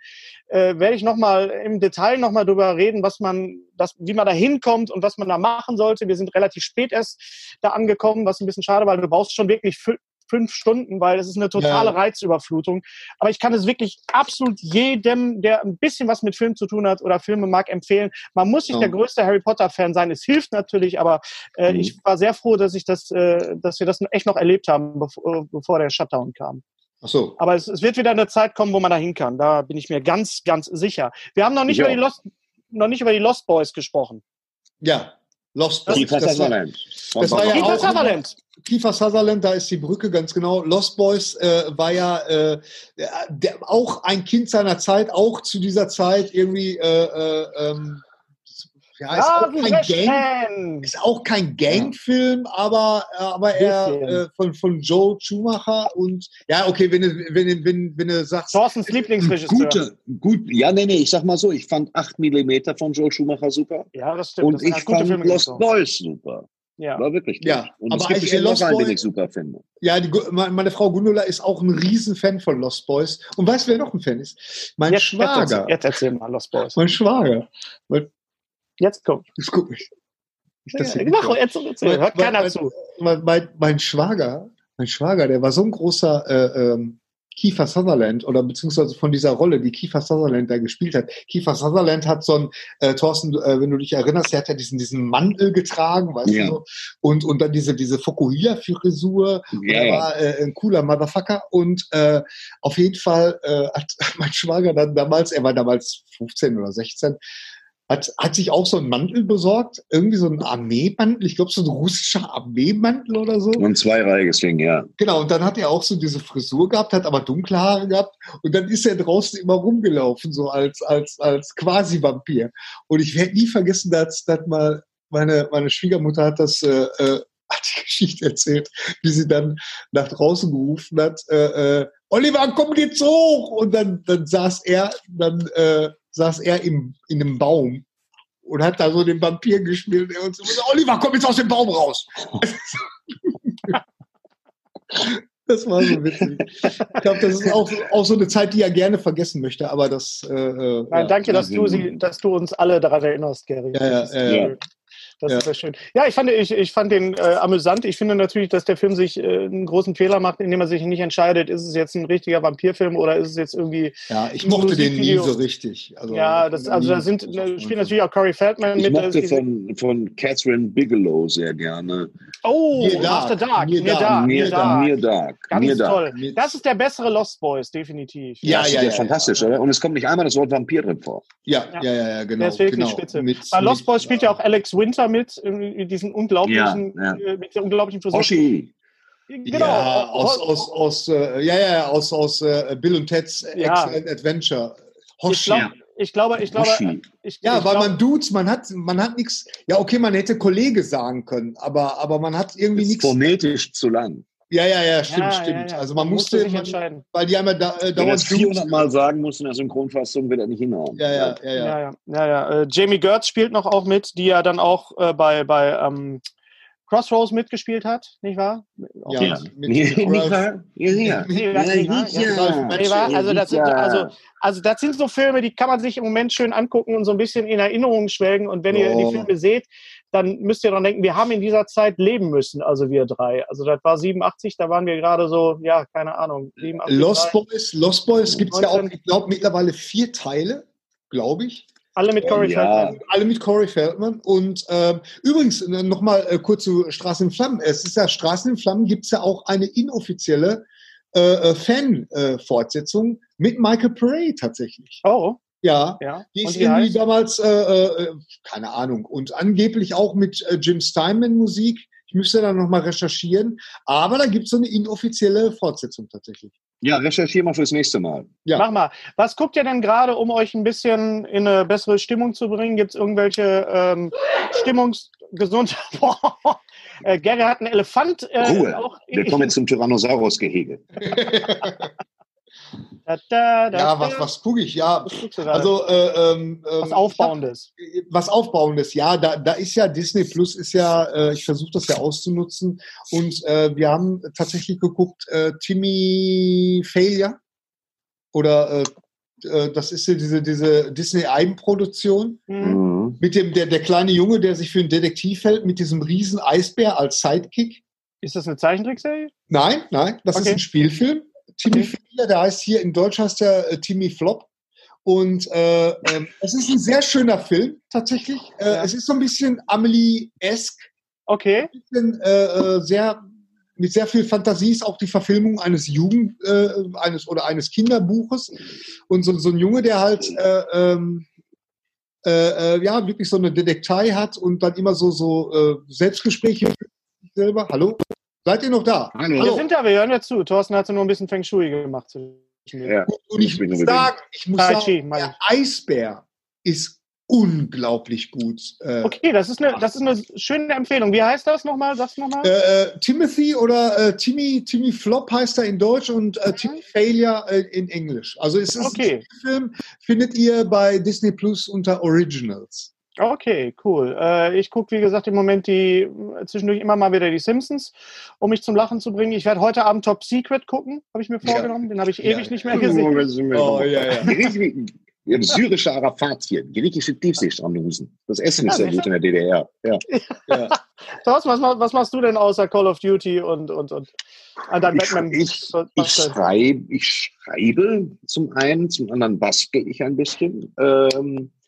äh, werde ich noch mal im Detail noch mal drüber reden, was man, das, wie man da hinkommt und was man da machen sollte. Wir sind relativ spät erst da angekommen, was ein bisschen schade, weil du brauchst schon wirklich fünf Stunden, weil es ist eine totale Ja. Reizüberflutung. Aber ich kann es wirklich absolut jedem, der ein bisschen was mit Film zu tun hat oder Filme mag, empfehlen. Man muss nicht Ja. der größte Harry Potter Fan sein. Es hilft natürlich, aber äh, Mhm. ich war sehr froh, dass ich das, äh, dass wir das echt noch erlebt haben, bevor, bevor der Shutdown kam. Ach so. Aber es, es wird wieder eine Zeit kommen, wo man da hin kann. Da bin ich mir ganz, ganz sicher. Wir haben noch nicht Ich über die. Lost, noch nicht über die Lost Boys gesprochen. Ja. Lost Boys. Kiefer Sutherland. das war ja Kiefer auch- Sutherland. Kiefer Sutherland, da ist die Brücke ganz genau. Lost Boys äh, war ja äh, der, der, auch ein Kind seiner Zeit, auch zu dieser Zeit irgendwie. Äh, äh, ähm, ja, ist, auch kein Gang, ist auch kein Gangfilm, aber, aber er äh, von, von Joe Schumacher und ja, okay, wenn du, wenn, wenn, wenn du sagst, Thorstens Lieblingsregisseur. Gute, gut, ja, nee, nee, ich sag mal so, ich fand 8 mm von Joel Schumacher super. Ja, das stimmt. Und das ich fand Filme Lost gemacht. Boys super. Ja. War wirklich gut. Ja, Und aber es gibt Lost einen, den ich super finde. ja, die, meine Frau Gundula ist auch ein Riesenfan von Lost Boys. Und weißt du, wer noch ein Fan ist? Mein Jetzt, jetzt, erzähl, Schwager. jetzt erzähl mal Lost Boys. Mein Schwager. Jetzt komm. Das guck mich. Nicht, dass Ja, mach, erzähl, erzähl. Mein- Hört keiner mein- zu. mein, mein, mein Schwager, mein Schwager, der war so ein großer äh, ähm, Kiefer Sutherland oder beziehungsweise von dieser Rolle, die Kiefer Sutherland da gespielt hat. Kiefer Sutherland hat so ein, äh, Thorsten, äh, wenn du dich erinnerst, der hat ja diesen, diesen Mantel getragen, weißt Ja. du, und, und dann diese, diese Fokuhila-Frisur. Ja, er war äh, ein cooler Motherfucker und äh, auf jeden Fall äh, hat mein Schwager dann damals, er war damals 15 oder 16, hat, hat sich auch so einen Mantel besorgt, irgendwie so einen Armeemantel, ich glaube so ein russischer Armeemantel oder so. Und zweireihiges Ding, ja. Genau, und dann hat er auch so diese Frisur gehabt, hat aber dunkle Haare gehabt und dann ist er draußen immer rumgelaufen, so als, als, als Quasi-Vampir. Und ich werde nie vergessen, dass, dass mal meine, meine Schwiegermutter hat das, äh, äh, hat die Geschichte erzählt, wie sie dann nach draußen gerufen hat, äh, äh, Oliver, komm jetzt hoch! Und dann, dann saß er, dann äh, saß er im, in einem Baum und hat da so den Vampir gespielt und so, Oliver, komm jetzt aus dem Baum raus! Das war so witzig. Ich glaube, das ist auch, auch so eine Zeit, die er gerne vergessen möchte, aber das. Äh, äh, Nein, ja. danke, dass du, sie, dass du uns alle daran erinnerst, Gary. Ja, ja, ja, ja. Das Ja. ist sehr schön. Ja, ich fand, ich, ich fand den äh, amüsant. Ich finde natürlich, dass der Film sich äh, einen großen Fehler macht, indem er sich nicht entscheidet, ist es jetzt ein richtiger Vampirfilm oder ist es jetzt irgendwie. ja, ich mochte den nie Musikvideo. so richtig. Also, ja, das, also da sind da spielt natürlich auch Corey Feldman Ich mit. mochte äh, von, von Catherine Bigelow sehr gerne. Oh, Near Dark, After Dark, Near Near Dark, Dark, Near Dark. Near Dark. Ganz Near Dark. toll. Das ist der bessere Lost Boys, definitiv. Ja, ja, ja, ja, fantastisch, oder? Und es kommt nicht einmal das Wort Vampir drin vor. Ja, Ja. ja, ja, ja, genau. Der ist wirklich genau. spitze. Mit, Bei Lost mit- Boys spielt ja auch Alex Winter mit, in diesen unglaublichen, Ja, äh, mit der unglaublichen Frisur. Hoshi. Genau. Ja, aus, aus, aus, äh, ja, ja, aus, aus äh, Bill und Ted's Ja. Excellent Adventure. ich, Hoshi. glaub, ich glaube, ich glaube, Hoshi. ich, Ja, ich weil glaub, man Dudes, man hat, man hat nichts. Ja, okay, man hätte Kollege sagen können, aber, aber man hat irgendwie Ist nichts. phonetisch zu lang. Ja, ja, ja, stimmt, Ja, stimmt. ja, ja. Also man, Man musste musste, sich man, entscheiden. weil die einmal da, äh, Wenn er dauernd es 400 Mal sagen muss in der Synchronfassung, wird er nicht hinhauen. Ja, ja, ja, ja. Ja, ja, ja. ja. Äh, Jamie Gertz spielt noch auch mit, die ja dann auch äh, bei, bei ähm, Crossroads mitgespielt hat, nicht wahr? Ja, mit- mit- Nicht mit Ralph- wahr? Ja? Ja, Also das, sind, ja. also, also das sind so Filme, die kann man sich im Moment schön angucken und so ein bisschen in Erinnerung schwelgen. Und wenn ihr Oh. die Filme seht, dann müsst ihr dran denken, wir haben in dieser Zeit leben müssen, also wir drei. Also das war 87, da waren wir gerade so, ja, keine Ahnung. 87, Lost Boys, Lost Boys gibt es ja auch, 19. ich glaube, mittlerweile vier Teile, glaube ich. Alle mit Corey Ja. Feldman. Alle mit Corey Feldman. Und ähm, übrigens, nochmal äh, kurz zu Straßen in Flammen. Es ist ja, Straßen in Flammen gibt es ja auch eine inoffizielle äh, äh, Fan-Fortsetzung mit Michael Paré tatsächlich. Oh, Ja. ja. Die Und ist die irgendwie heißt? damals, äh, äh, keine Ahnung, und angeblich auch mit äh, Jim Steinman Musik. Ich müsste da nochmal recherchieren. Aber da gibt es so eine inoffizielle Fortsetzung tatsächlich. Ja, recherchiere mal fürs nächste Mal. Ja. Mach mal. Was guckt ihr denn gerade, um euch ein bisschen in eine bessere Stimmung zu bringen? Gibt es irgendwelche ähm, Stimmungsgesund... äh, Gary hat einen Elefant. Äh, Ruhe. auch Wir kommen jetzt zum Tyrannosaurus-Gehege. Da, da, da, Ja, was, was gucke ich? Ja, Was guckst du gerade? also äh, ähm, was ähm, Aufbauendes. ich hab- Was Aufbauendes, ja. Da, da ist ja Disney Plus ist ja, äh, ich versuche das ja auszunutzen. Und äh, wir haben tatsächlich geguckt, äh, Timmy Failure. Oder äh, äh, das ist ja diese, diese Disney-Eigenproduktion. Hm. Mhm. Mit dem, der, der kleine Junge, der sich für einen Detektiv hält, mit diesem riesen Eisbär als Sidekick. Ist das eine Zeichentrickserie? Nein, nein, das ist Okay. ein Spielfilm. Timmy. Failure, der heißt hier in Deutsch heißt der äh, Timmy Flop. Und äh, ähm, es ist ein sehr schöner Film, tatsächlich. Äh, Ja. Es ist so ein bisschen Amelie-esque, Okay. ein bisschen, äh, äh, sehr, mit sehr viel Fantasie ist auch die Verfilmung eines Jugend, äh, eines oder eines Kinderbuches. Und so, so ein Junge, der halt äh, ähm, äh, äh, ja wirklich so eine Detektei hat und dann immer so, so äh, Selbstgespräche mit sich selber. Hallo? Seid ihr noch da? Hallo. Wir sind da, wir hören ja zu. Thorsten hat so nur ein bisschen Feng Shui gemacht. Ja. Und ich bin muss sagen, ich muss sagen, der Eisbär ist unglaublich gut. Äh, Okay, das ist, eine, das ist eine schöne Empfehlung. Wie heißt das nochmal? Sag's nochmal. äh, äh, Timothy oder äh, Timmy, Timmy Flop heißt er in Deutsch und äh, Timmy Failure äh, in Englisch. Also es ist Okay. ein Film, findet ihr bei Disney Plus unter Originals. Okay, cool. Äh, ich gucke, wie gesagt, im Moment die zwischendurch immer mal wieder die Simpsons, um mich zum Lachen zu bringen. Ich werde heute Abend Top Secret gucken, habe ich mir Ja. vorgenommen. Den habe ich Ja. ewig nicht mehr gesehen. Oh, ja, ja. Ja, syrische Arafatien, griechische Tiefseestrandhusen. Das Essen ist Ja, sehr gut in der DDR. Ja. ja. Thorsten, was, was machst du denn außer Call of Duty und, und, und an deinem Ich, Batman? ich, ich, schreibe, ich schreibe zum einen, zum anderen bastel ich ein bisschen. Ähm, äh,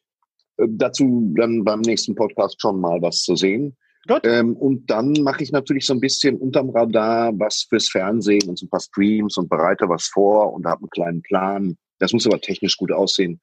dazu dann beim nächsten Podcast schon mal was zu sehen. Ähm, und dann mache ich natürlich so ein bisschen unterm Radar was fürs Fernsehen und so ein paar Streams und bereite was vor und habe einen kleinen Plan. Das muss aber technisch gut aussehen.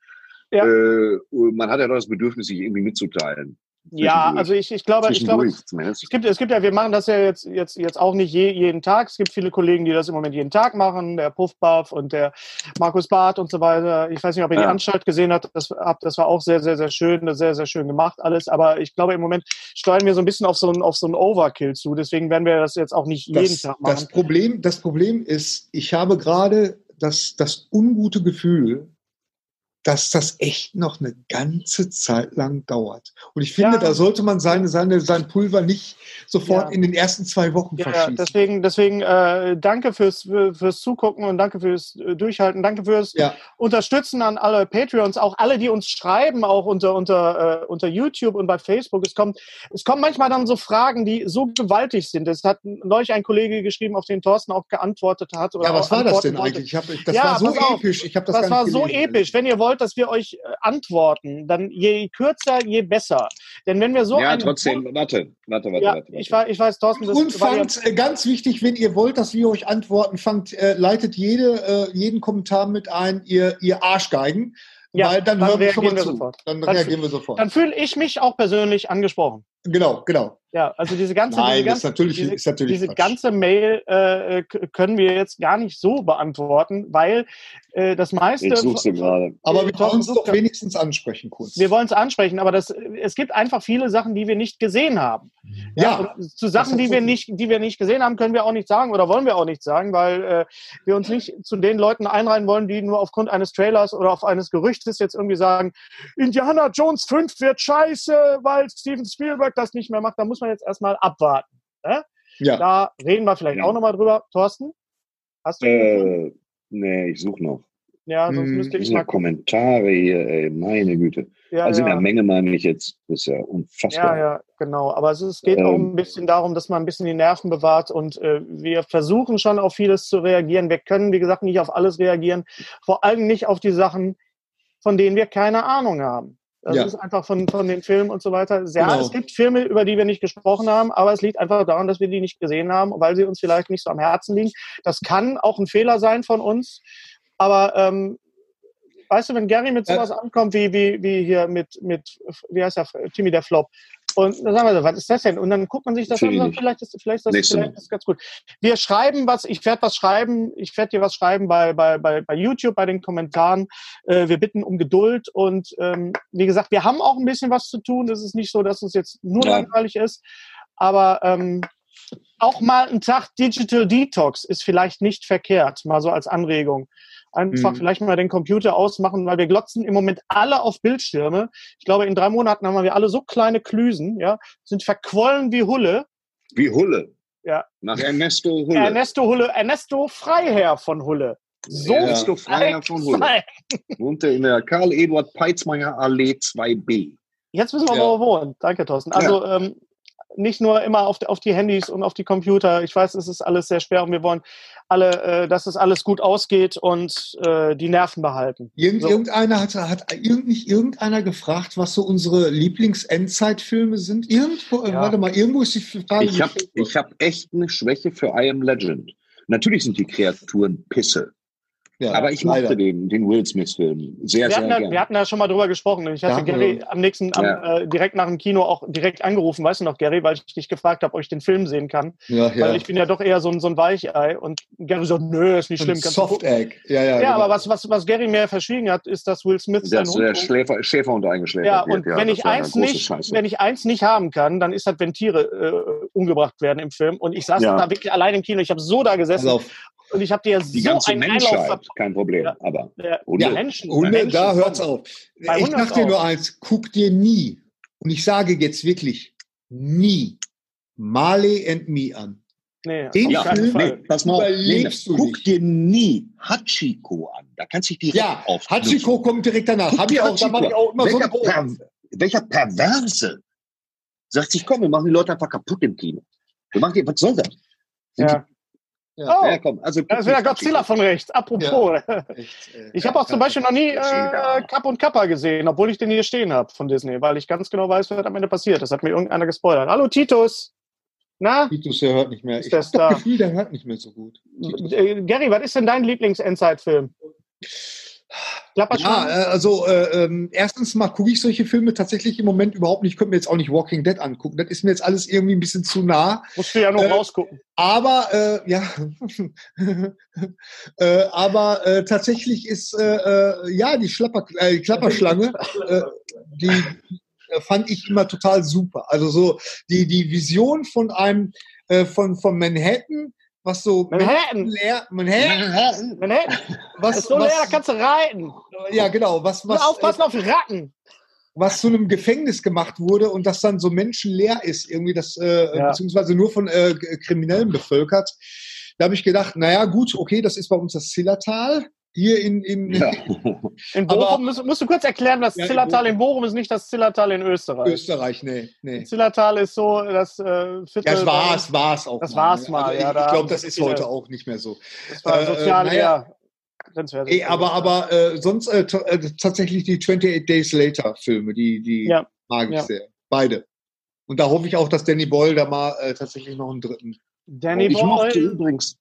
Ja. Äh, man hat ja doch das Bedürfnis, sich irgendwie mitzuteilen. Ja, also ich, ich glaube, ich glaube. Es gibt, es gibt ja, wir machen das ja jetzt, jetzt, jetzt auch nicht je, jeden Tag. Es gibt viele Kollegen, die das im Moment jeden Tag machen. Der Puffbuff und der Markus Barth und so weiter. Ich weiß nicht, ob ihr die Ja. Anstalt gesehen habt. Das, habt. das war auch sehr, sehr, sehr schön. Sehr, sehr schön gemacht alles. Aber ich glaube, im Moment steuern wir so ein bisschen auf so ein, auf so ein Overkill zu. Deswegen werden wir das jetzt auch nicht jeden Das, Tag das, machen. Problem, das Problem ist, ich habe gerade das, das ungute Gefühl, dass das echt noch eine ganze Zeit lang dauert. Und ich finde, Ja. da sollte man seine, seine, sein Pulver nicht sofort Ja. in den ersten zwei Wochen Ja, verschießen. deswegen, deswegen äh, danke fürs, für, fürs Zugucken und danke fürs äh, Durchhalten. Danke fürs Ja. Unterstützen an alle Patreons, auch alle, die uns schreiben, auch unter, unter, äh, unter YouTube und bei Facebook. Es kommt, es kommen manchmal dann so Fragen, die so gewaltig sind. Es hat neulich ein Kollege geschrieben, auf den Thorsten auch geantwortet hat. Ja, was war das denn wollte. eigentlich? Ich hab, das war so auf. episch. Ich habe das, Das war so episch. Wenn ihr wollt, dass wir euch äh, antworten, dann je kürzer, je besser. Denn wenn wir so ja, einen- trotzdem, warte, warte, warte, Ja, warte. ich, war, ich weiß, Thorsten, das Und war ja- fangt, äh, ganz wichtig, wenn ihr wollt, dass wir euch antworten, fangt, äh, leitet jede, äh, jeden Kommentar mit ein, ihr, ihr Arschgeigen. Ja, weil dann, dann hören wir schon mal zu. sofort. Dann, Dann- reagieren wir sofort. dann fühle ich mich auch persönlich angesprochen. Genau, genau. Ja, also diese ganze, Nein, diese ganze, ist natürlich, diese, ist natürlich diese Quatsch. ganze Mail äh, können wir jetzt gar nicht so beantworten, weil äh, das meiste. Ich suche sie gerade. Aber wir wollen es doch ja- wenigstens ansprechen, kurz. Wir wollen es ansprechen, aber das, es gibt einfach viele Sachen, die wir nicht gesehen haben. ja, Und zu Sachen, die wir nicht, die wir nicht gesehen haben, können wir auch nicht sagen oder wollen wir auch nicht sagen, weil äh, wir uns nicht zu den Leuten einreihen wollen, die nur aufgrund eines Trailers oder auf eines Gerüchtes jetzt irgendwie sagen, Indiana Jones 5 wird scheiße, weil Steven Spielberg das nicht mehr macht. Da muss man jetzt erstmal abwarten. ja. Da reden wir vielleicht Ja. auch nochmal drüber. Thorsten? Hast du? Äh, nee, ich suche noch. Ja, sonst hm, müsste ich mal. Kommentare hier, ey, meine Güte. Ja, also in ja. der Menge meine ich jetzt, das ist ja Ja, unfassbar. ja, genau. Aber es, es geht auch Ähm. ein bisschen darum, dass man ein bisschen die Nerven bewahrt und äh, wir versuchen schon auf vieles zu reagieren. Wir können, wie gesagt, nicht auf alles reagieren. Vor allem nicht auf die Sachen, von denen wir keine Ahnung haben. Das Ja. ist einfach von, von den Filmen und so weiter. Ja, Genau. es gibt Filme, über die wir nicht gesprochen haben, aber es liegt einfach daran, dass wir die nicht gesehen haben, weil sie uns vielleicht nicht so am Herzen liegen. Das kann auch ein Fehler sein von uns. Aber ähm, weißt du, wenn Gary mit sowas ankommt, wie, wie, wie hier mit, mit, wie heißt der, Timmy der Flop, Und dann sagen wir so, was ist das denn? Und dann guckt man sich das an und sagt, vielleicht ist, vielleicht ist das, vielleicht ist ganz gut. Wir schreiben was, ich werde was schreiben, ich werde dir was schreiben bei, bei, bei, bei YouTube, bei den Kommentaren. Äh, wir bitten um Geduld und ähm, wie gesagt, wir haben auch ein bisschen was zu tun. Es ist nicht so, dass es jetzt nur ja. langweilig ist, aber ähm, auch mal ein Tag Digital Detox ist vielleicht nicht verkehrt, mal so als Anregung. Einfach mhm. vielleicht mal den Computer ausmachen, weil wir glotzen im Moment alle auf Bildschirme. Ich glaube, in drei Monaten haben wir alle so kleine Klüsen, ja, sind verquollen wie Hulle. Wie Hulle? Ja. Nach Ernesto Hulle. Ernesto Hulle, Ernesto Freiherr von Hulle. So Ernesto Freiherr von Hulle. Wohnte in der Karl-Eduard Peitzmeier Allee 2b. Jetzt wissen wir, ja. wo er wohnt. Danke, Thorsten. Also, ja. ähm, nicht nur immer auf, auf die Handys und auf die Computer. Ich weiß, es ist alles sehr schwer und wir wollen alle, äh, dass es alles gut ausgeht und äh, die Nerven behalten. Irgend, so. Irgendeiner hat, hat irgend, nicht irgendeiner gefragt, was so unsere Lieblings-Endzeitfilme sind? Irgendwo, äh, ja. warte mal, irgendwo ist die Frage. Ich habe ich hab echt eine Schwäche für I Am Legend. Natürlich sind die Kreaturen Pisse. Ja, aber ich leider. mochte den, den Will Smith-Film sehr, wir sehr gerne. Wir hatten da schon mal drüber gesprochen. Ich hatte ja, Gary am nächsten, am, ja. äh, direkt nach dem Kino auch direkt angerufen, weißt du noch, Gary, weil ich dich gefragt habe, ob ich den Film sehen kann. Ja, ja. Weil ich bin ja doch eher so ein, so ein Weichei und Gary so, nö, ist nicht schlimm. Soft Egg. Ja, ja, ja genau. aber was, was, was Gary mir verschwiegen hat, ist, dass Will Smith sein Hund... Der Schläfer, Schäferhund eingeschläfert Ja, und wenn, ich eins nicht, wenn ich eins nicht haben kann, dann ist das, wenn Tiere äh, umgebracht werden im Film. Und ich saß da wirklich allein im Kino. Ich habe so da gesessen und ich habe dir die so ganze einen Menschheit, Einlauf kein Problem. Ja. Aber ja, Hunde, Menschen, Hunde Menschen da hört's auf. Bei ich sag dir nur eins, guck dir nie, und ich sage jetzt wirklich nie, Marley and Me an. Nee, Den ja, Film nee, pass mal, überlebst nee, du Guck nicht. dir nie Hachiko an. Da kannst du dich direkt Ja, auf. Hachiko kommt direkt danach. Guck Hab ich auch, da mach ich auch immer so welcher, eine per, welcher Perverse sagt sich, komm, wir machen die Leute einfach kaputt im Kino. Wir machen die, was soll das? Sind Ja. Ja. Oh, Ja, komm, also da ist wieder Godzilla von rechts. Apropos. Echt, äh, Ich habe auch zum Beispiel noch nie äh, Kapp und Kappa gesehen, obwohl ich den hier stehen habe von Disney, weil ich ganz genau weiß, was am Ende passiert. Das hat mir irgendeiner gespoilert. Hallo Titus! Na, Titus, der hört nicht mehr. Ist Ich das Star? Gefühl, der hört nicht mehr so gut. Äh, Gary, was ist denn dein Lieblings-Endzeit-Film? Klapperschlangen? Ja, äh, also äh, ähm, erstens mal gucke ich solche Filme tatsächlich im Moment überhaupt nicht. Ich könnte mir jetzt auch nicht Walking Dead angucken. Das ist mir jetzt alles irgendwie ein bisschen zu nah. Musst du ja noch äh, rausgucken. Aber äh, ja, äh, aber äh, tatsächlich ist äh, äh, ja die Schlapper, äh, die Klapperschlange, äh, die fand ich immer total super. Also so die die Vision von einem äh, von von Manhattan, was so Manhattan. leer, Manhattan, Manhattan. was, ist so was leer, da kannst du reiten. ja genau, was was aufpassen auf die Ratten. was zu einem Gefängnis gemacht wurde und das dann so menschenleer ist, irgendwie das, äh, Ja. beziehungsweise nur von äh, Kriminellen bevölkert. Da habe ich gedacht, naja, gut, okay, das ist bei uns das Zillertal. Hier in, in Ja. In Aber- Bochum musst, musst du kurz erklären, das Ja, in Zillertal in Bochum ist nicht das Zillertal in Österreich. Österreich, nee, nee. Zillertal ist so das äh, Viertel. Ja, es war es, war es auch. Das mal, war's ne? mal, Also ja, ich da ich glaube, das ist viele- heute auch nicht mehr so. Das war Äh, sozial naja. eher. Ey, aber aber äh, sonst äh, äh, tatsächlich die 28 Days Later Filme, die, die Ja, mag ich ja. sehr. Beide. Und da hoffe ich auch, dass Danny Boyle da mal äh, tatsächlich noch einen dritten. Danny ich mochte Boyle. übrigens.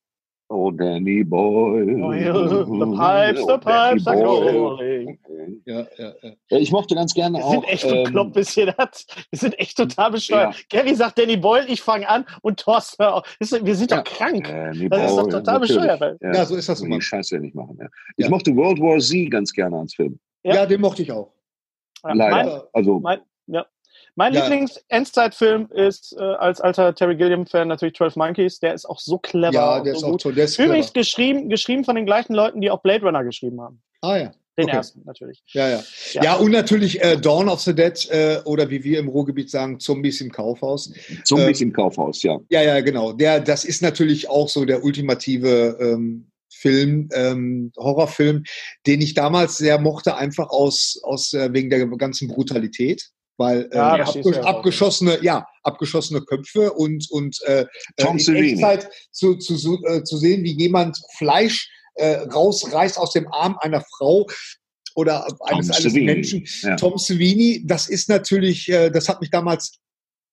Oh, Danny Boy. The pipes, the pipes are calling. Ja, ja, ja. Ja, Ich mochte ganz gerne Wir auch. sind echt ähm, bekloppt bis hier das. Wir sind echt total bescheuert. Gary sagt Danny Boyle, ich fange an und Thorsten, hör auf. Wir sind Ja. doch krank. Danny Das ist doch total natürlich. bescheuert. Ja, Ja, so ist das die immer. Scheiße nicht machen. Ja. Ich Ja. mochte World War Z ganz gerne als Film. Ja. Ja. den mochte ich auch. Ja, Leider. Mein, also, mein, ja. Mein Ja. Lieblings-Endzeitfilm ist äh, als alter Terry Gilliam-Fan natürlich 12 Monkeys. Der ist auch so clever. Ja, der so ist auch gut. toll. Der ist Übrigens clever. geschrieben, geschrieben von den gleichen Leuten, die auch Blade Runner geschrieben haben. Ah ja. Den Okay. ersten natürlich. Ja, ja. Ja. Ja, und natürlich äh, Dawn of the Dead äh, oder wie wir im Ruhrgebiet sagen, Zombies im Kaufhaus. Zombies ähm, im Kaufhaus, ja. Ja, ja, genau. Der, das ist natürlich auch so der ultimative ähm, Film, ähm, Horrorfilm, den ich damals sehr mochte, einfach aus, aus äh, wegen der ganzen Brutalität. Weil äh, Ja, das stehst du abge ja drauf. abgeschossene, ja, abgeschossene Köpfe und, und äh, Tom äh, in Savini. Echtzeit zu, zu, zu, äh, zu sehen, wie jemand Fleisch äh, rausreißt aus dem Arm einer Frau oder eines, eines Menschen. ja. Tom Savini, das ist natürlich, äh, das hat mich damals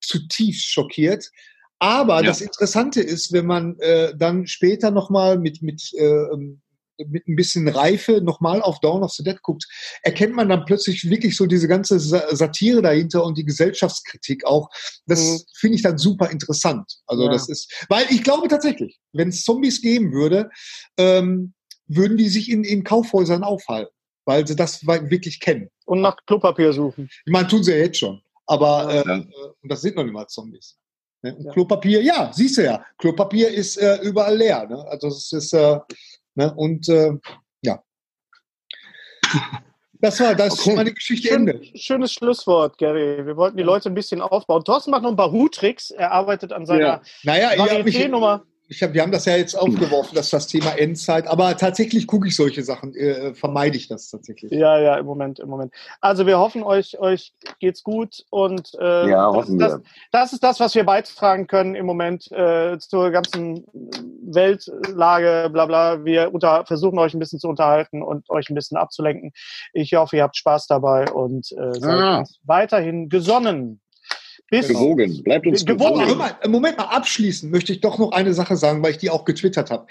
zutiefst schockiert. Aber Ja. das Interessante ist, wenn man äh, dann später nochmal mit, mit äh, ähm, mit ein bisschen Reife nochmal auf Dawn of the Dead guckt, erkennt man dann plötzlich wirklich so diese ganze Satire dahinter und die Gesellschaftskritik auch. Das mhm. finde ich dann super interessant. Also ja. das ist, weil ich glaube tatsächlich, wenn es Zombies geben würde, ähm, würden die sich in, in Kaufhäusern aufhalten, weil sie das wirklich kennen. Und nach Klopapier suchen. Ich meine, tun sie ja jetzt schon. Aber ja. äh, das sind noch nicht mal Zombies. Ne? Ja. Klopapier, ja, siehst du ja. Klopapier ist äh, überall leer. Ne? Also es ist, äh, ne? und äh, ja. Das war das okay. meine Geschichte Schön, Ende. Schönes Schlusswort, Gary. Wir wollten die Leute ein bisschen aufbauen. Thorsten macht noch ein paar Hut-Tricks. Er arbeitet an seiner ja. naja, Varieté-Nummer ich hab, wir haben das ja jetzt aufgeworfen, dass das Thema Endzeit, aber tatsächlich gucke ich solche Sachen, äh, vermeide ich das tatsächlich. Ja, ja, im Moment, im Moment. Also wir hoffen, euch, euch geht's gut und äh, ja, das, ist das, das, ist das, was wir beitragen können im Moment äh, zur ganzen Weltlage, bla bla. Wir unter, versuchen euch ein bisschen zu unterhalten und euch ein bisschen abzulenken. Ich hoffe, ihr habt Spaß dabei und äh, seid ah. weiterhin gesonnen. Bis gewogen. Bleibt uns gewogen. gewogen. Moment mal, abschließend möchte ich doch noch eine Sache sagen, weil ich die auch getwittert habe.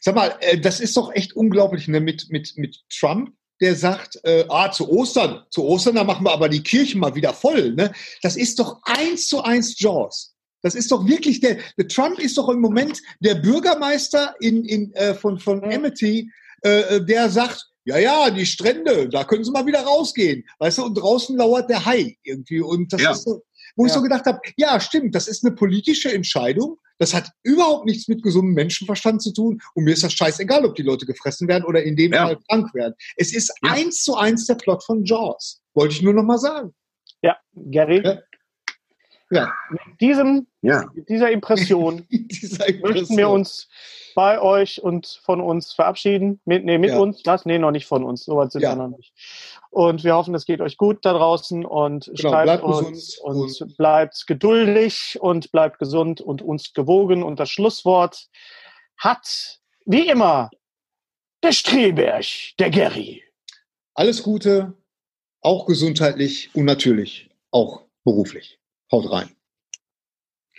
Sag mal, äh, das ist doch echt unglaublich ne, mit, mit, mit Trump, der sagt, äh, ah, zu Ostern, zu Ostern, da machen wir aber die Kirchen mal wieder voll. Ne? Das ist doch eins zu eins Jaws. Das ist doch wirklich der, der Trump ist doch im Moment der Bürgermeister in, in, äh, von, von Amity, äh, äh, der sagt, ja, ja, die Strände, da können Sie mal wieder rausgehen. Weißt du, und draußen lauert der Hai irgendwie. Und das ja. ist so, wo ja. ich so gedacht habe, ja, stimmt, das ist eine politische Entscheidung. Das hat überhaupt nichts mit gesundem Menschenverstand zu tun. Und mir ist das scheißegal, ob die Leute gefressen werden oder in dem ja. Fall krank werden. Es ist ja. eins zu eins der Plot von Jaws. Wollte ich nur noch mal sagen. Ja, Gary. Ja. Mit diesem, ja. Mit dieser Impression, dieser Impression möchten wir uns bei euch und von uns verabschieden. Mit, nee, mit ja. uns, das? Nee, noch nicht von uns. So weit sind ja. wir noch nicht. Und wir hoffen, es geht euch gut da draußen und genau, schreibt uns und, und, bleibt geduldig und bleibt gesund und uns gewogen. Und das Schlusswort hat, wie immer, der Streberg, der Gary. Alles Gute, auch gesundheitlich und natürlich auch beruflich. Haut rein.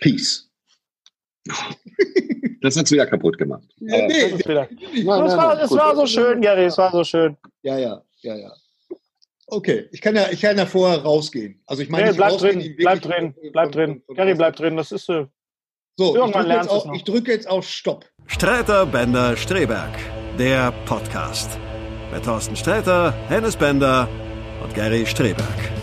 Peace. Das hat es wieder kaputt gemacht. Ja, nee. Es war, es war so schön, Gary, es war so schön. Ja, ja, ja, ja. Okay, ich kann ja, ich kann ja vorher rausgehen. Also ich meine, nee, bleib drin, bleib drin, bleib drin. Gary, bleib drin, das ist äh, so. Irgendwann ich drücke, jetzt ich drücke jetzt auf Stopp. Streiter Bender Streberg, der Podcast. Mit Thorsten Streiter, Hennes Bender und Gary Streberg.